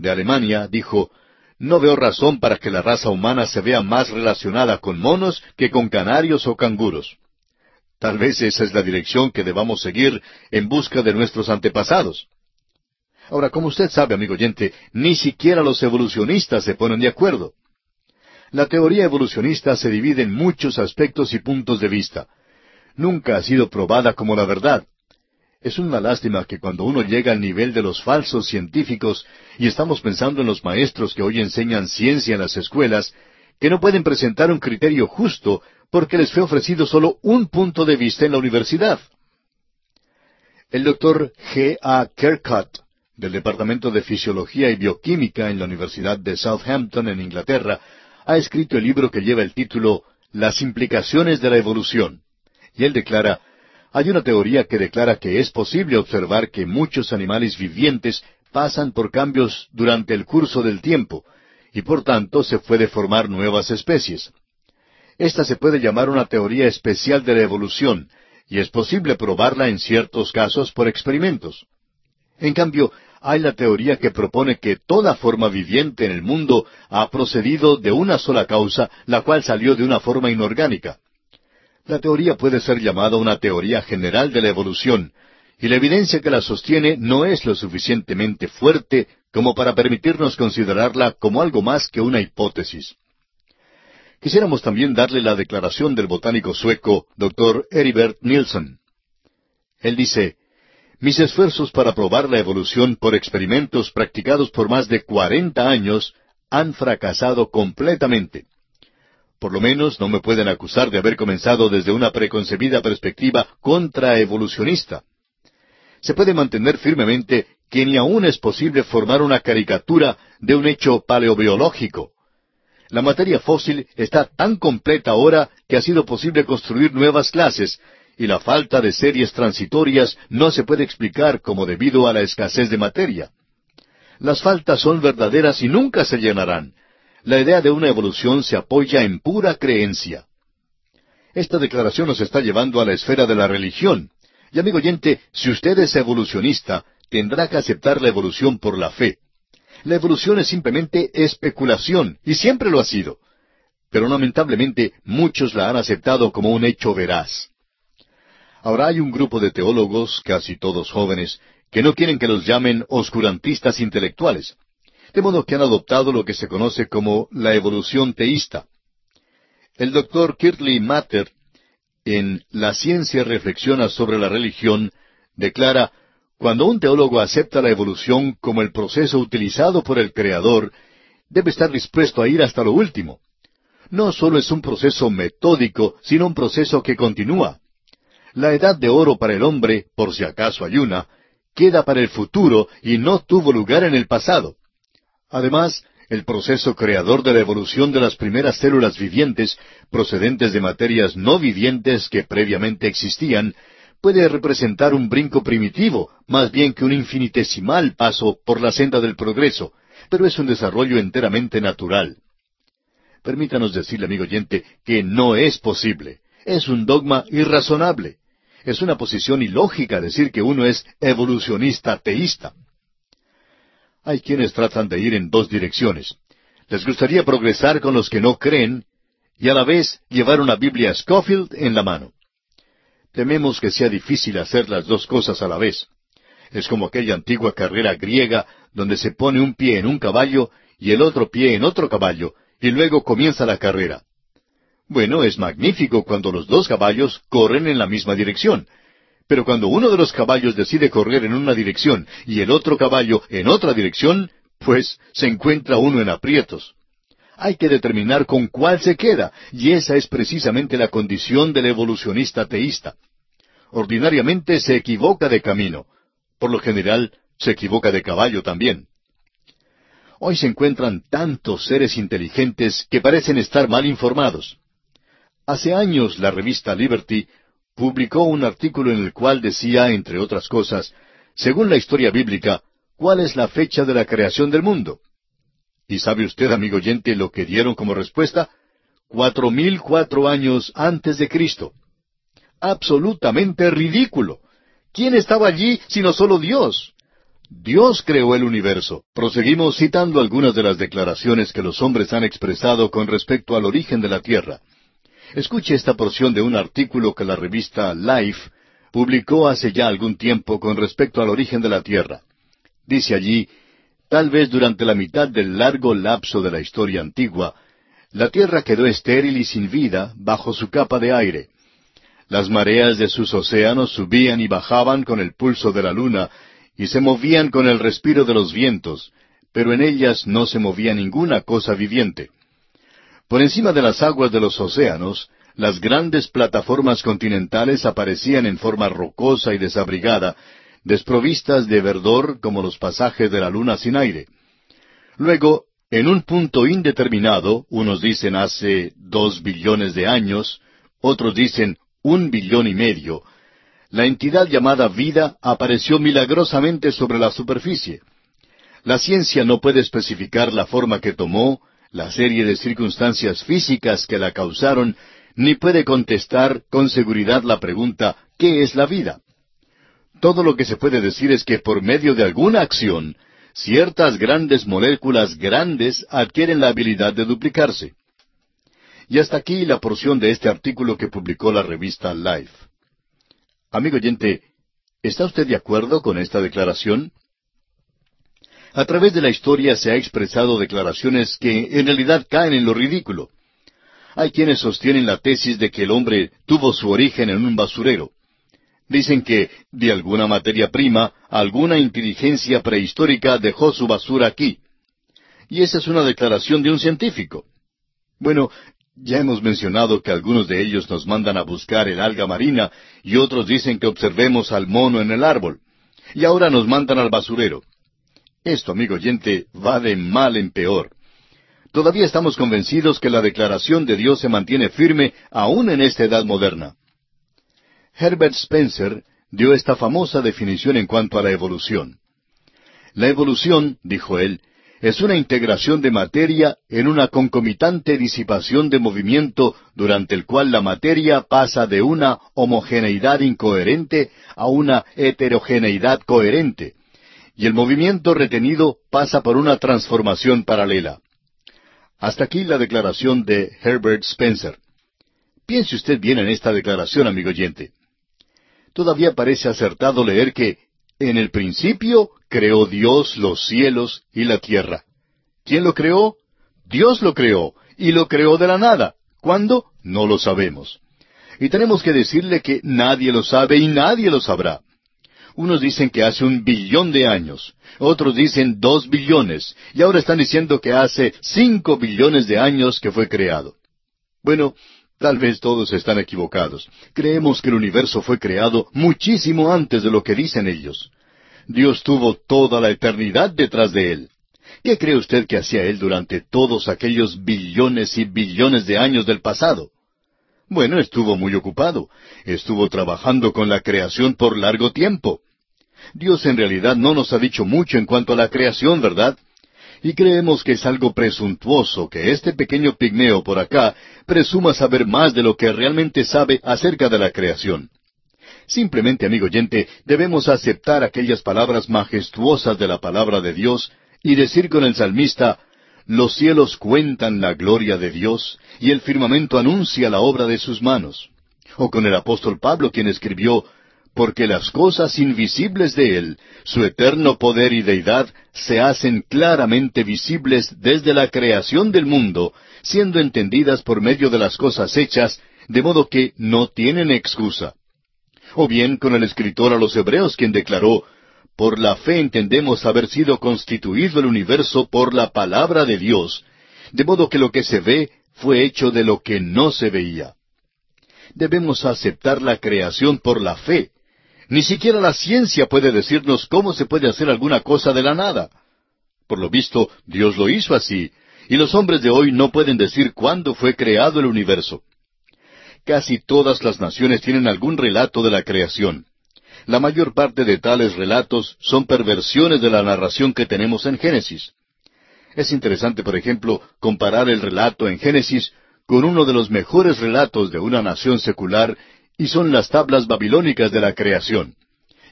de Alemania, dijo, no veo razón para que la raza humana se vea más relacionada con monos que con canarios o canguros. Tal vez esa es la dirección que debamos seguir en busca de nuestros antepasados. Ahora, como usted sabe, amigo oyente, ni siquiera los evolucionistas se ponen de acuerdo. La teoría evolucionista se divide en muchos aspectos y puntos de vista. Nunca ha sido probada como la verdad. Es una lástima que cuando uno llega al nivel de los falsos científicos, y estamos pensando en los maestros que hoy enseñan ciencia en las escuelas, que no pueden presentar un criterio justo porque les fue ofrecido solo un punto de vista en la universidad. El doctor G. A. Kirkcott del Departamento de Fisiología y Bioquímica en la Universidad de Southampton, en Inglaterra, ha escrito el libro que lleva el título Las implicaciones de la evolución. Y él declara, hay una teoría que declara que es posible observar que muchos animales vivientes pasan por cambios durante el curso del tiempo, y por tanto se puede formar nuevas especies. Esta se puede llamar una teoría especial de la evolución, y es posible probarla en ciertos casos por experimentos. En cambio, hay la teoría que propone que toda forma viviente en el mundo ha procedido de una sola causa, la cual salió de una forma inorgánica. La teoría puede ser llamada una teoría general de la evolución, y la evidencia que la sostiene no es lo suficientemente fuerte como para permitirnos considerarla como algo más que una hipótesis. Quisiéramos también darle la declaración del botánico sueco, Dr. Eribert Nielsen. Él dice, mis esfuerzos para probar la evolución por experimentos practicados por más de cuarenta años han fracasado completamente. Por lo menos no me pueden acusar de haber comenzado desde una preconcebida perspectiva contraevolucionista. Se puede mantener firmemente que ni aún es posible formar una caricatura de un hecho paleobiológico. La materia fósil está tan completa ahora que ha sido posible construir nuevas clases, y la falta de series transitorias no se puede explicar como debido a la escasez de materia. Las faltas son verdaderas y nunca se llenarán. La idea de una evolución se apoya en pura creencia. Esta declaración nos está llevando a la esfera de la religión. Y amigo oyente, si usted es evolucionista, tendrá que aceptar la evolución por la fe. La evolución es simplemente especulación, y siempre lo ha sido. Pero lamentablemente muchos la han aceptado como un hecho veraz. Ahora hay un grupo de teólogos, casi todos jóvenes, que no quieren que los llamen oscurantistas intelectuales, de modo que han adoptado lo que se conoce como la evolución teísta. El doctor Kirtley Matter, en La ciencia reflexiona sobre la religión, declara, cuando un teólogo acepta la evolución como el proceso utilizado por el Creador, debe estar dispuesto a ir hasta lo último. No solo es un proceso metódico, sino un proceso que continúa. La edad de oro para el hombre, por si acaso hay una, queda para el futuro y no tuvo lugar en el pasado. Además, el proceso creador de la evolución de las primeras células vivientes, procedentes de materias no vivientes que previamente existían, puede representar un brinco primitivo, más bien que un infinitesimal paso por la senda del progreso, pero es un desarrollo enteramente natural. Permítanos decirle, amigo oyente, que no es posible. Es un dogma irrazonable. Es una posición ilógica decir que uno es evolucionista teísta. Hay quienes tratan de ir en dos direcciones. Les gustaría progresar con los que no creen y a la vez llevar una Biblia Scofield en la mano. Tememos que sea difícil hacer las dos cosas a la vez. Es como aquella antigua carrera griega donde se pone un pie en un caballo y el otro pie en otro caballo, y luego comienza la carrera. Bueno, es magnífico cuando los dos caballos corren en la misma dirección. Pero cuando uno de los caballos decide correr en una dirección y el otro caballo en otra dirección, pues se encuentra uno en aprietos. Hay que determinar con cuál se queda, y esa es precisamente la condición del evolucionista teísta. Ordinariamente se equivoca de camino. Por lo general, se equivoca de caballo también. Hoy se encuentran tantos seres inteligentes que parecen estar mal informados. Hace años la revista Liberty publicó un artículo en el cual decía, entre otras cosas, según la historia bíblica, cuál es la fecha de la creación del mundo. ¿Y sabe usted, amigo oyente, lo que dieron como respuesta? Cuatro mil cuatro años antes de Cristo. Absolutamente ridículo. ¿Quién estaba allí sino solo Dios? Dios creó el universo. Proseguimos citando algunas de las declaraciones que los hombres han expresado con respecto al origen de la Tierra. Escuche esta porción de un artículo que la revista Life publicó hace ya algún tiempo con respecto al origen de la Tierra. Dice allí, tal vez durante la mitad del largo lapso de la historia antigua, la Tierra quedó estéril y sin vida bajo su capa de aire. Las mareas de sus océanos subían y bajaban con el pulso de la luna y se movían con el respiro de los vientos, pero en ellas no se movía ninguna cosa viviente. Por encima de las aguas de los océanos, las grandes plataformas continentales aparecían en forma rocosa y desabrigada, desprovistas de verdor como los pasajes de la luna sin aire. Luego, en un punto indeterminado, unos dicen hace dos billones de años, otros dicen un billón y medio, la entidad llamada vida apareció milagrosamente sobre la superficie. La ciencia no puede especificar la forma que tomó, la serie de circunstancias físicas que la causaron, ni puede contestar con seguridad la pregunta ¿qué es la vida? Todo lo que se puede decir es que por medio de alguna acción, ciertas grandes moléculas grandes adquieren la habilidad de duplicarse. Y hasta aquí la porción de este artículo que publicó la revista Life. Amigo oyente, ¿está usted de acuerdo con esta declaración? A través de la historia se ha expresado declaraciones que en realidad caen en lo ridículo. Hay quienes sostienen la tesis de que el hombre tuvo su origen en un basurero. Dicen que, de alguna materia prima, alguna inteligencia prehistórica dejó su basura aquí. Y esa es una declaración de un científico. Bueno, ya hemos mencionado que algunos de ellos nos mandan a buscar el alga marina y otros dicen que observemos al mono en el árbol. Y ahora nos mandan al basurero. Esto, amigo oyente, va de mal en peor. Todavía estamos convencidos que la declaración de Dios se mantiene firme aún en esta edad moderna. Herbert Spencer dio esta famosa definición en cuanto a la evolución. La evolución, dijo él, es una integración de materia en una concomitante disipación de movimiento durante el cual la materia pasa de una homogeneidad incoherente a una heterogeneidad coherente, y el movimiento retenido pasa por una transformación paralela. Hasta aquí la declaración de Herbert Spencer. Piense usted bien en esta declaración, amigo oyente. Todavía parece acertado leer que en el principio creó Dios los cielos y la tierra. ¿Quién lo creó? Dios lo creó, y lo creó de la nada. ¿Cuándo? No lo sabemos. Y tenemos que decirle que nadie lo sabe y nadie lo sabrá. Unos dicen que hace un billón de años, otros dicen dos billones, y ahora están diciendo que hace cinco billones de años que fue creado. Bueno, tal vez todos están equivocados. Creemos que el universo fue creado muchísimo antes de lo que dicen ellos. Dios tuvo toda la eternidad detrás de él. ¿Qué cree usted que hacía él durante todos aquellos billones y billones de años del pasado? Bueno, estuvo muy ocupado. Estuvo trabajando con la creación por largo tiempo. Dios en realidad no nos ha dicho mucho en cuanto a la creación, ¿verdad? Y creemos que es algo presuntuoso que este pequeño pigmeo por acá presuma saber más de lo que realmente sabe acerca de la creación. Simplemente, amigo oyente, debemos aceptar aquellas palabras majestuosas de la palabra de Dios y decir con el salmista, los cielos cuentan la gloria de Dios y el firmamento anuncia la obra de sus manos. O con el apóstol Pablo quien escribió, porque las cosas invisibles de Él, su eterno poder y deidad, se hacen claramente visibles desde la creación del mundo, siendo entendidas por medio de las cosas hechas, de modo que no tienen excusa o bien con el escritor a los Hebreos quien declaró, por la fe entendemos haber sido constituido el universo por la palabra de Dios, de modo que lo que se ve fue hecho de lo que no se veía. Debemos aceptar la creación por la fe. Ni siquiera la ciencia puede decirnos cómo se puede hacer alguna cosa de la nada. Por lo visto, Dios lo hizo así, y los hombres de hoy no pueden decir cuándo fue creado el universo. Casi todas las naciones tienen algún relato de la creación. La mayor parte de tales relatos son perversiones de la narración que tenemos en Génesis. Es interesante, por ejemplo, comparar el relato en Génesis con uno de los mejores relatos de una nación secular y son las tablas babilónicas de la creación.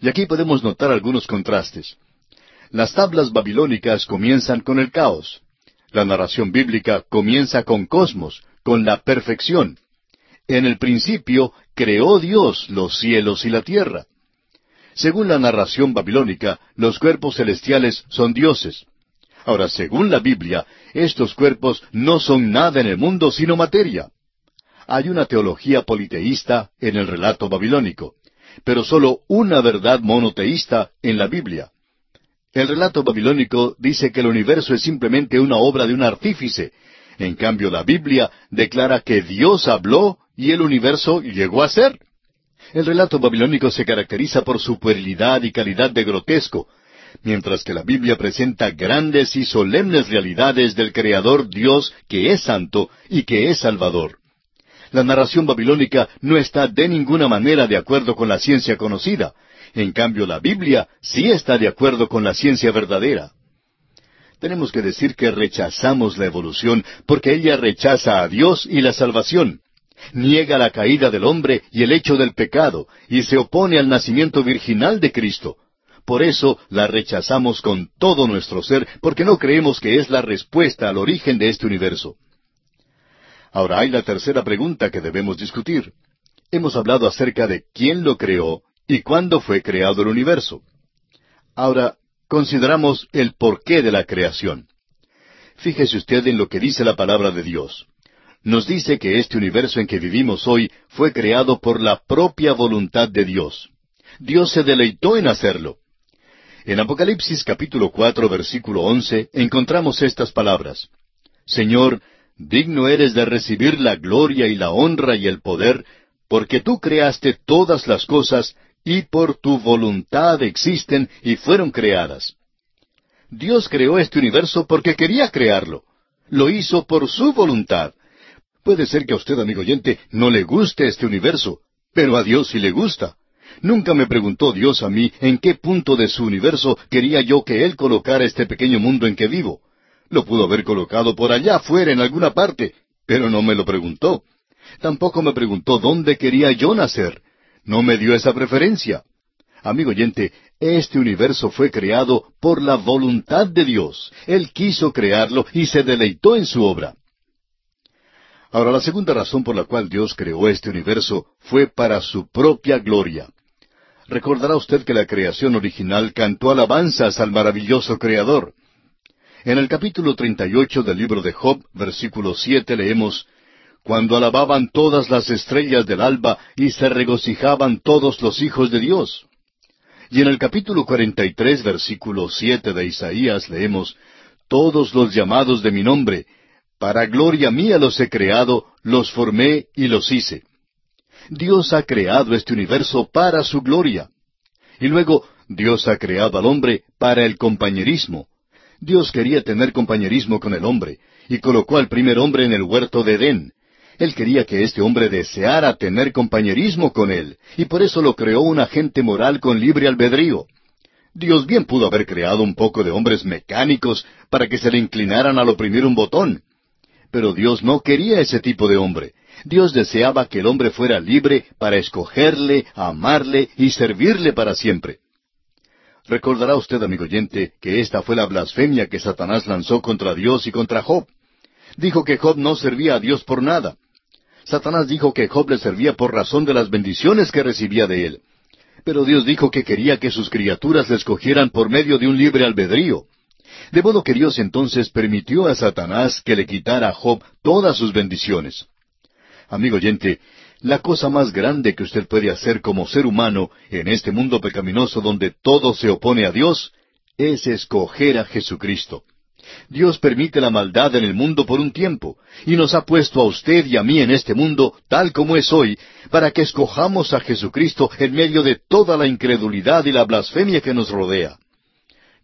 Y aquí podemos notar algunos contrastes. Las tablas babilónicas comienzan con el caos. La narración bíblica comienza con cosmos, con la perfección. En el principio creó Dios los cielos y la tierra. Según la narración babilónica, los cuerpos celestiales son dioses. Ahora, según la Biblia, estos cuerpos no son nada en el mundo sino materia. Hay una teología politeísta en el relato babilónico, pero solo una verdad monoteísta en la Biblia. El relato babilónico dice que el universo es simplemente una obra de un artífice. En cambio, la Biblia declara que Dios habló y el universo llegó a ser. El relato babilónico se caracteriza por su puerilidad y calidad de grotesco, mientras que la Biblia presenta grandes y solemnes realidades del Creador Dios que es santo y que es salvador. La narración babilónica no está de ninguna manera de acuerdo con la ciencia conocida, en cambio, la Biblia sí está de acuerdo con la ciencia verdadera. Tenemos que decir que rechazamos la evolución porque ella rechaza a Dios y la salvación. Niega la caída del hombre y el hecho del pecado y se opone al nacimiento virginal de Cristo. Por eso la rechazamos con todo nuestro ser porque no creemos que es la respuesta al origen de este universo. Ahora hay la tercera pregunta que debemos discutir. Hemos hablado acerca de quién lo creó y cuándo fue creado el universo. Ahora, consideramos el porqué de la creación. Fíjese usted en lo que dice la palabra de Dios. Nos dice que este universo en que vivimos hoy fue creado por la propia voluntad de Dios. Dios se deleitó en hacerlo. En Apocalipsis capítulo cuatro versículo once encontramos estas palabras. Señor, digno eres de recibir la gloria y la honra y el poder, porque tú creaste todas las cosas y por tu voluntad existen y fueron creadas. Dios creó este universo porque quería crearlo. Lo hizo por su voluntad. Puede ser que a usted, amigo oyente, no le guste este universo, pero a Dios sí le gusta. Nunca me preguntó Dios a mí en qué punto de su universo quería yo que Él colocara este pequeño mundo en que vivo. Lo pudo haber colocado por allá afuera en alguna parte, pero no me lo preguntó. Tampoco me preguntó dónde quería yo nacer. No me dio esa preferencia. Amigo oyente, este universo fue creado por la voluntad de Dios. Él quiso crearlo y se deleitó en su obra. Ahora, la segunda razón por la cual Dios creó este universo fue para su propia gloria. Recordará usted que la creación original cantó alabanzas al maravilloso Creador. En el capítulo 38 del libro de Job, versículo 7, leemos, cuando alababan todas las estrellas del alba y se regocijaban todos los hijos de Dios. Y en el capítulo 43, versículo 7 de Isaías leemos, Todos los llamados de mi nombre, para gloria mía los he creado, los formé y los hice. Dios ha creado este universo para su gloria. Y luego, Dios ha creado al hombre para el compañerismo. Dios quería tener compañerismo con el hombre, y colocó al primer hombre en el huerto de Edén, él quería que este hombre deseara tener compañerismo con él, y por eso lo creó un agente moral con libre albedrío. Dios bien pudo haber creado un poco de hombres mecánicos para que se le inclinaran al oprimir un botón. Pero Dios no quería ese tipo de hombre. Dios deseaba que el hombre fuera libre para escogerle, amarle y servirle para siempre. Recordará usted, amigo oyente, que esta fue la blasfemia que Satanás lanzó contra Dios y contra Job. Dijo que Job no servía a Dios por nada. Satanás dijo que Job le servía por razón de las bendiciones que recibía de él. Pero Dios dijo que quería que sus criaturas le escogieran por medio de un libre albedrío. De modo que Dios entonces permitió a Satanás que le quitara a Job todas sus bendiciones. Amigo oyente, la cosa más grande que usted puede hacer como ser humano en este mundo pecaminoso donde todo se opone a Dios es escoger a Jesucristo. Dios permite la maldad en el mundo por un tiempo, y nos ha puesto a usted y a mí en este mundo, tal como es hoy, para que escojamos a Jesucristo en medio de toda la incredulidad y la blasfemia que nos rodea.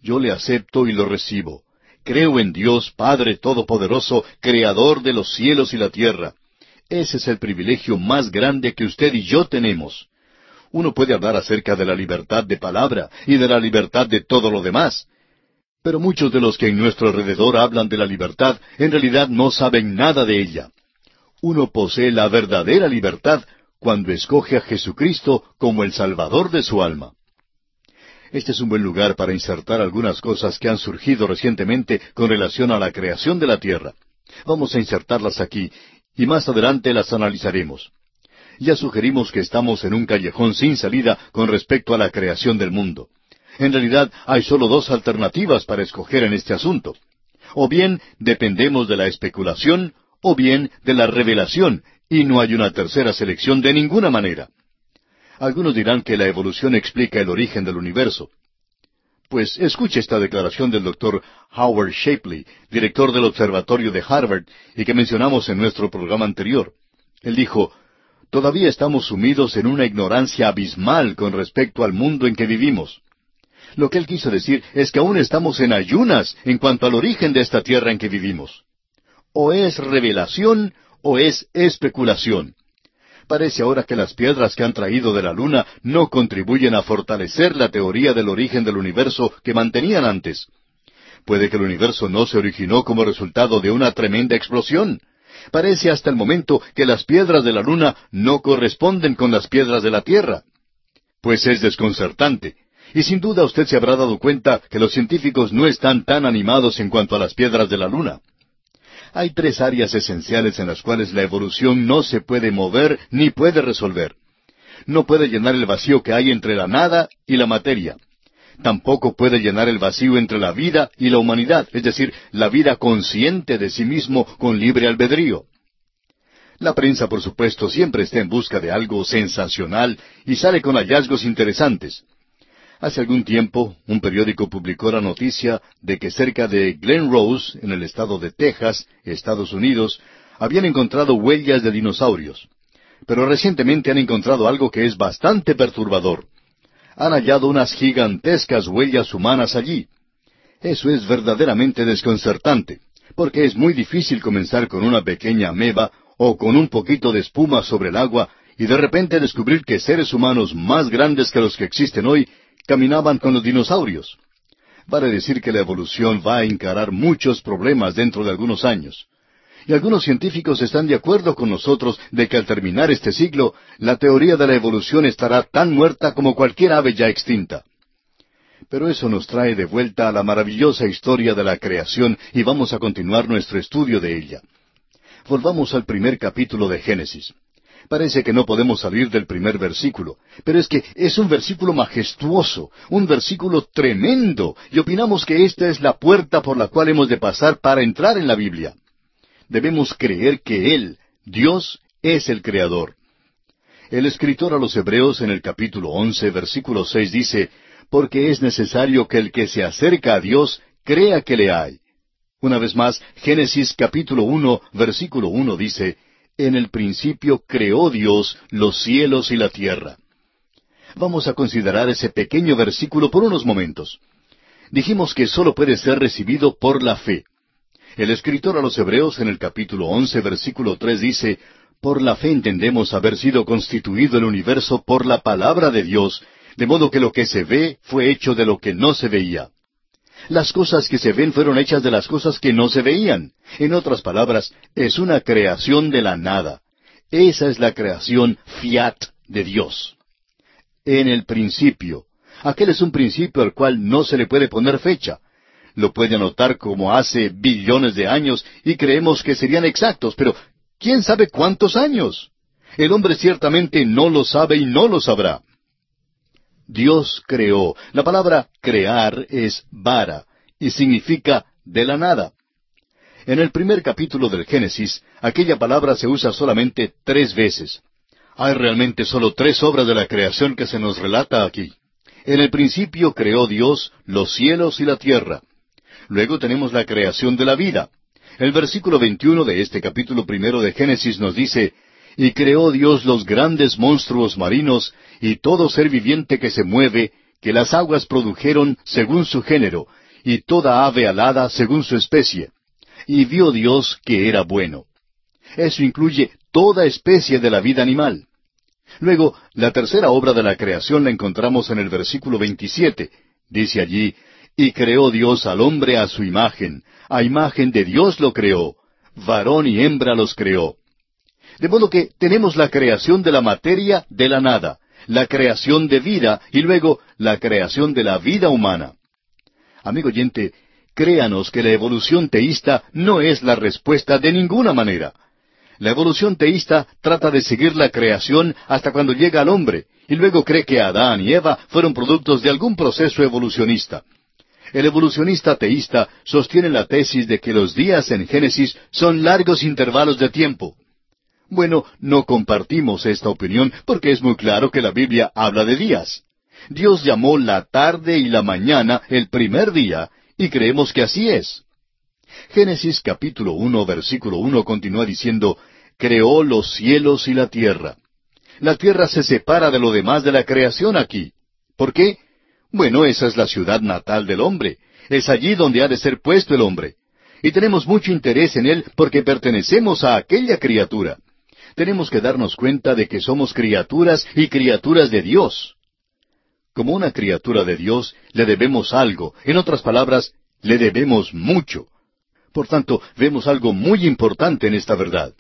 Yo le acepto y lo recibo. Creo en Dios Padre Todopoderoso, Creador de los cielos y la tierra. Ese es el privilegio más grande que usted y yo tenemos. Uno puede hablar acerca de la libertad de palabra y de la libertad de todo lo demás, pero muchos de los que en nuestro alrededor hablan de la libertad en realidad no saben nada de ella. Uno posee la verdadera libertad cuando escoge a Jesucristo como el Salvador de su alma. Este es un buen lugar para insertar algunas cosas que han surgido recientemente con relación a la creación de la tierra. Vamos a insertarlas aquí y más adelante las analizaremos. Ya sugerimos que estamos en un callejón sin salida con respecto a la creación del mundo. En realidad hay solo dos alternativas para escoger en este asunto. O bien dependemos de la especulación, o bien de la revelación, y no hay una tercera selección de ninguna manera. Algunos dirán que la evolución explica el origen del universo. Pues escuche esta declaración del doctor Howard Shapley, director del Observatorio de Harvard, y que mencionamos en nuestro programa anterior. Él dijo, Todavía estamos sumidos en una ignorancia abismal con respecto al mundo en que vivimos. Lo que él quiso decir es que aún estamos en ayunas en cuanto al origen de esta tierra en que vivimos. O es revelación o es especulación. Parece ahora que las piedras que han traído de la luna no contribuyen a fortalecer la teoría del origen del universo que mantenían antes. Puede que el universo no se originó como resultado de una tremenda explosión. Parece hasta el momento que las piedras de la luna no corresponden con las piedras de la Tierra. Pues es desconcertante. Y sin duda usted se habrá dado cuenta que los científicos no están tan animados en cuanto a las piedras de la Luna. Hay tres áreas esenciales en las cuales la evolución no se puede mover ni puede resolver. No puede llenar el vacío que hay entre la nada y la materia. Tampoco puede llenar el vacío entre la vida y la humanidad, es decir, la vida consciente de sí mismo con libre albedrío. La prensa, por supuesto, siempre está en busca de algo sensacional y sale con hallazgos interesantes. Hace algún tiempo, un periódico publicó la noticia de que cerca de Glen Rose, en el estado de Texas, Estados Unidos, habían encontrado huellas de dinosaurios. Pero recientemente han encontrado algo que es bastante perturbador. Han hallado unas gigantescas huellas humanas allí. Eso es verdaderamente desconcertante, porque es muy difícil comenzar con una pequeña ameba o con un poquito de espuma sobre el agua y de repente descubrir que seres humanos más grandes que los que existen hoy caminaban con los dinosaurios. Vale decir que la evolución va a encarar muchos problemas dentro de algunos años. Y algunos científicos están de acuerdo con nosotros de que al terminar este siglo, la teoría de la evolución estará tan muerta como cualquier ave ya extinta. Pero eso nos trae de vuelta a la maravillosa historia de la creación y vamos a continuar nuestro estudio de ella. Volvamos al primer capítulo de Génesis. Parece que no podemos salir del primer versículo, pero es que es un versículo majestuoso, un versículo tremendo, y opinamos que esta es la puerta por la cual hemos de pasar para entrar en la Biblia. Debemos creer que Él, Dios, es el Creador. El escritor a los Hebreos en el capítulo once, versículo seis dice, porque es necesario que el que se acerca a Dios crea que le hay. Una vez más, Génesis capítulo uno, versículo uno dice, en el principio creó Dios los cielos y la tierra. Vamos a considerar ese pequeño versículo por unos momentos. Dijimos que sólo puede ser recibido por la fe. El escritor a los Hebreos en el capítulo once, versículo tres dice, Por la fe entendemos haber sido constituido el universo por la palabra de Dios, de modo que lo que se ve fue hecho de lo que no se veía. Las cosas que se ven fueron hechas de las cosas que no se veían. En otras palabras, es una creación de la nada. Esa es la creación fiat de Dios. En el principio. Aquel es un principio al cual no se le puede poner fecha. Lo puede anotar como hace billones de años y creemos que serían exactos, pero ¿quién sabe cuántos años? El hombre ciertamente no lo sabe y no lo sabrá. Dios creó. La palabra crear es vara y significa de la nada. En el primer capítulo del Génesis, aquella palabra se usa solamente tres veces. Hay realmente solo tres obras de la creación que se nos relata aquí. En el principio creó Dios los cielos y la tierra. Luego tenemos la creación de la vida. El versículo 21 de este capítulo primero de Génesis nos dice, Y creó Dios los grandes monstruos marinos y todo ser viviente que se mueve, que las aguas produjeron según su género, y toda ave alada según su especie. Y vio Dios que era bueno. Eso incluye toda especie de la vida animal. Luego, la tercera obra de la creación la encontramos en el versículo 27. Dice allí, Y creó Dios al hombre a su imagen, a imagen de Dios lo creó, varón y hembra los creó. De modo que tenemos la creación de la materia de la nada, la creación de vida y luego la creación de la vida humana. Amigo oyente, créanos que la evolución teísta no es la respuesta de ninguna manera. La evolución teísta trata de seguir la creación hasta cuando llega al hombre, y luego cree que Adán y Eva fueron productos de algún proceso evolucionista. El evolucionista teísta sostiene la tesis de que los días en Génesis son largos intervalos de tiempo. Bueno, no compartimos esta opinión porque es muy claro que la Biblia habla de días. Dios llamó la tarde y la mañana el primer día, y creemos que así es. Génesis capítulo uno versículo uno continúa diciendo, creó los cielos y la tierra. La tierra se separa de lo demás de la creación aquí. ¿Por qué? Bueno, esa es la ciudad natal del hombre. Es allí donde ha de ser puesto el hombre. Y tenemos mucho interés en él porque pertenecemos a aquella criatura. Tenemos que darnos cuenta de que somos criaturas y criaturas de Dios. Como una criatura de Dios, le debemos algo. En otras palabras, le debemos mucho. Por tanto, vemos algo muy importante en esta verdad.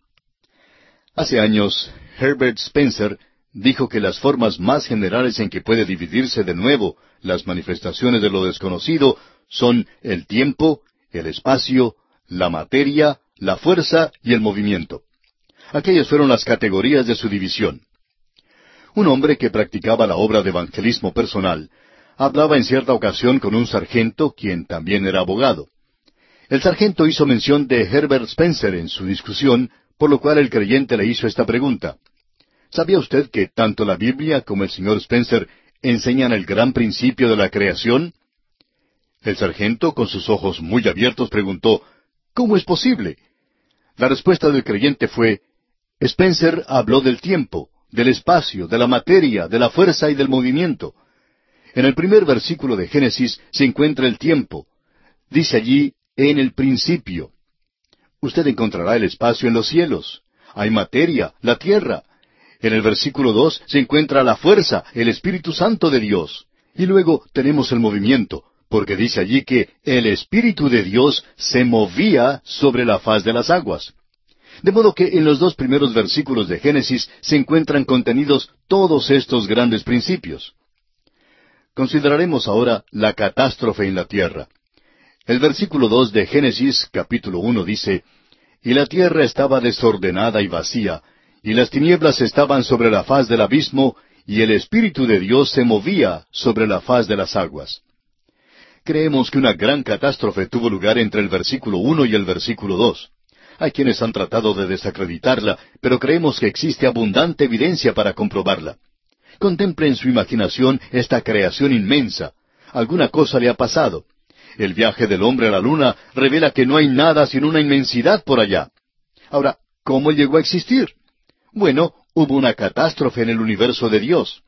Hace años, Herbert Spencer dijo que las formas más generales en que puede dividirse de nuevo las manifestaciones de lo desconocido son el tiempo, el espacio, la materia, la fuerza y el movimiento. Aquellas fueron las categorías de su división. Un hombre que practicaba la obra de evangelismo personal hablaba en cierta ocasión con un sargento, quien también era abogado. El sargento hizo mención de Herbert Spencer en su discusión, por lo cual el creyente le hizo esta pregunta. ¿Sabía usted que tanto la Biblia como el señor Spencer enseñan el gran principio de la creación? El sargento, con sus ojos muy abiertos, preguntó, ¿Cómo es posible? La respuesta del creyente fue, Spencer habló del tiempo, del espacio, de la materia, de la fuerza y del movimiento. En el primer versículo de Génesis se encuentra el tiempo. Dice allí, en el principio. Usted encontrará el espacio en los cielos. Hay materia, la tierra. En el versículo dos se encuentra la fuerza, el Espíritu Santo de Dios. Y luego tenemos el movimiento, porque dice allí que el Espíritu de Dios se movía sobre la faz de las aguas. De modo que en los dos primeros versículos de Génesis se encuentran contenidos todos estos grandes principios. Consideraremos ahora la catástrofe en la tierra. El versículo dos de Génesis capítulo uno dice, Y la tierra estaba desordenada y vacía, y las tinieblas estaban sobre la faz del abismo, y el Espíritu de Dios se movía sobre la faz de las aguas. Creemos que una gran catástrofe tuvo lugar entre el versículo uno y el versículo dos. Hay quienes han tratado de desacreditarla, pero creemos que existe abundante evidencia para comprobarla. Contemple en su imaginación esta creación inmensa. Alguna cosa le ha pasado. El viaje del hombre a la luna revela que no hay nada sino una inmensidad por allá. Ahora, ¿cómo llegó a existir? Bueno, hubo una catástrofe en el universo de Dios.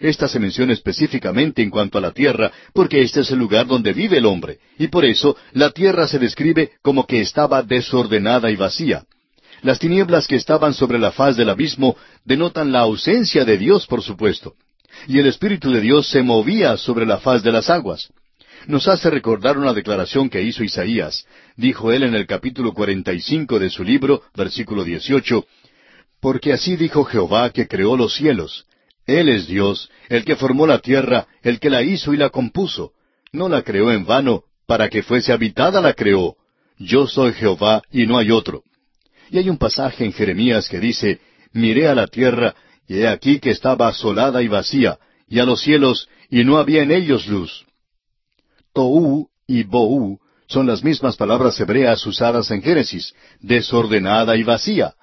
Esta se menciona específicamente en cuanto a la tierra, porque este es el lugar donde vive el hombre, y por eso la tierra se describe como que estaba desordenada y vacía. Las tinieblas que estaban sobre la faz del abismo denotan la ausencia de Dios, por supuesto. Y el Espíritu de Dios se movía sobre la faz de las aguas nos hace recordar una declaración que hizo Isaías. Dijo él en el capítulo cuarenta y cinco de su libro, versículo dieciocho, Porque así dijo Jehová que creó los cielos. Él es Dios, el que formó la tierra, el que la hizo y la compuso. No la creó en vano, para que fuese habitada la creó. Yo soy Jehová y no hay otro. Y hay un pasaje en Jeremías que dice, Miré a la tierra, y he aquí que estaba asolada y vacía, y a los cielos, y no había en ellos luz. Tou y Bou son las mismas palabras hebreas usadas en Génesis, desordenada y vacía.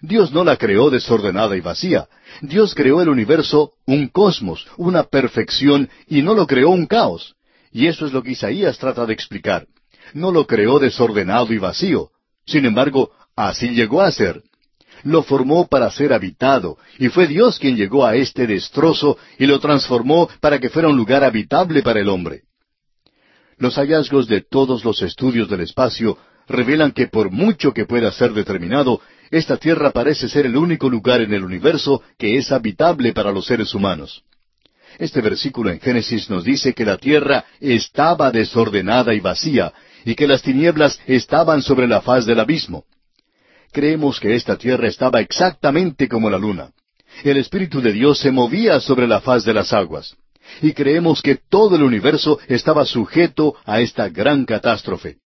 Dios no la creó desordenada y vacía. Dios creó el universo un cosmos, una perfección, y no lo creó un caos. Y eso es lo que Isaías trata de explicar. no lo creó desordenado y vacío. Sin embargo, así llegó a ser. Lo formó para ser habitado, y fue Dios quien llegó a este destrozo y lo transformó para que fuera un lugar habitable para el hombre. Los hallazgos de todos los estudios del espacio revelan que por mucho que pueda ser determinado, esta tierra parece ser el único lugar en el universo que es habitable para los seres humanos. Este versículo en Génesis nos dice que la tierra estaba desordenada y vacía, y que las tinieblas estaban sobre la faz del abismo. Creemos que esta tierra estaba exactamente como la luna. El Espíritu de Dios se movía sobre la faz de las aguas. Y creemos que todo el universo estaba sujeto a esta gran catástrofe.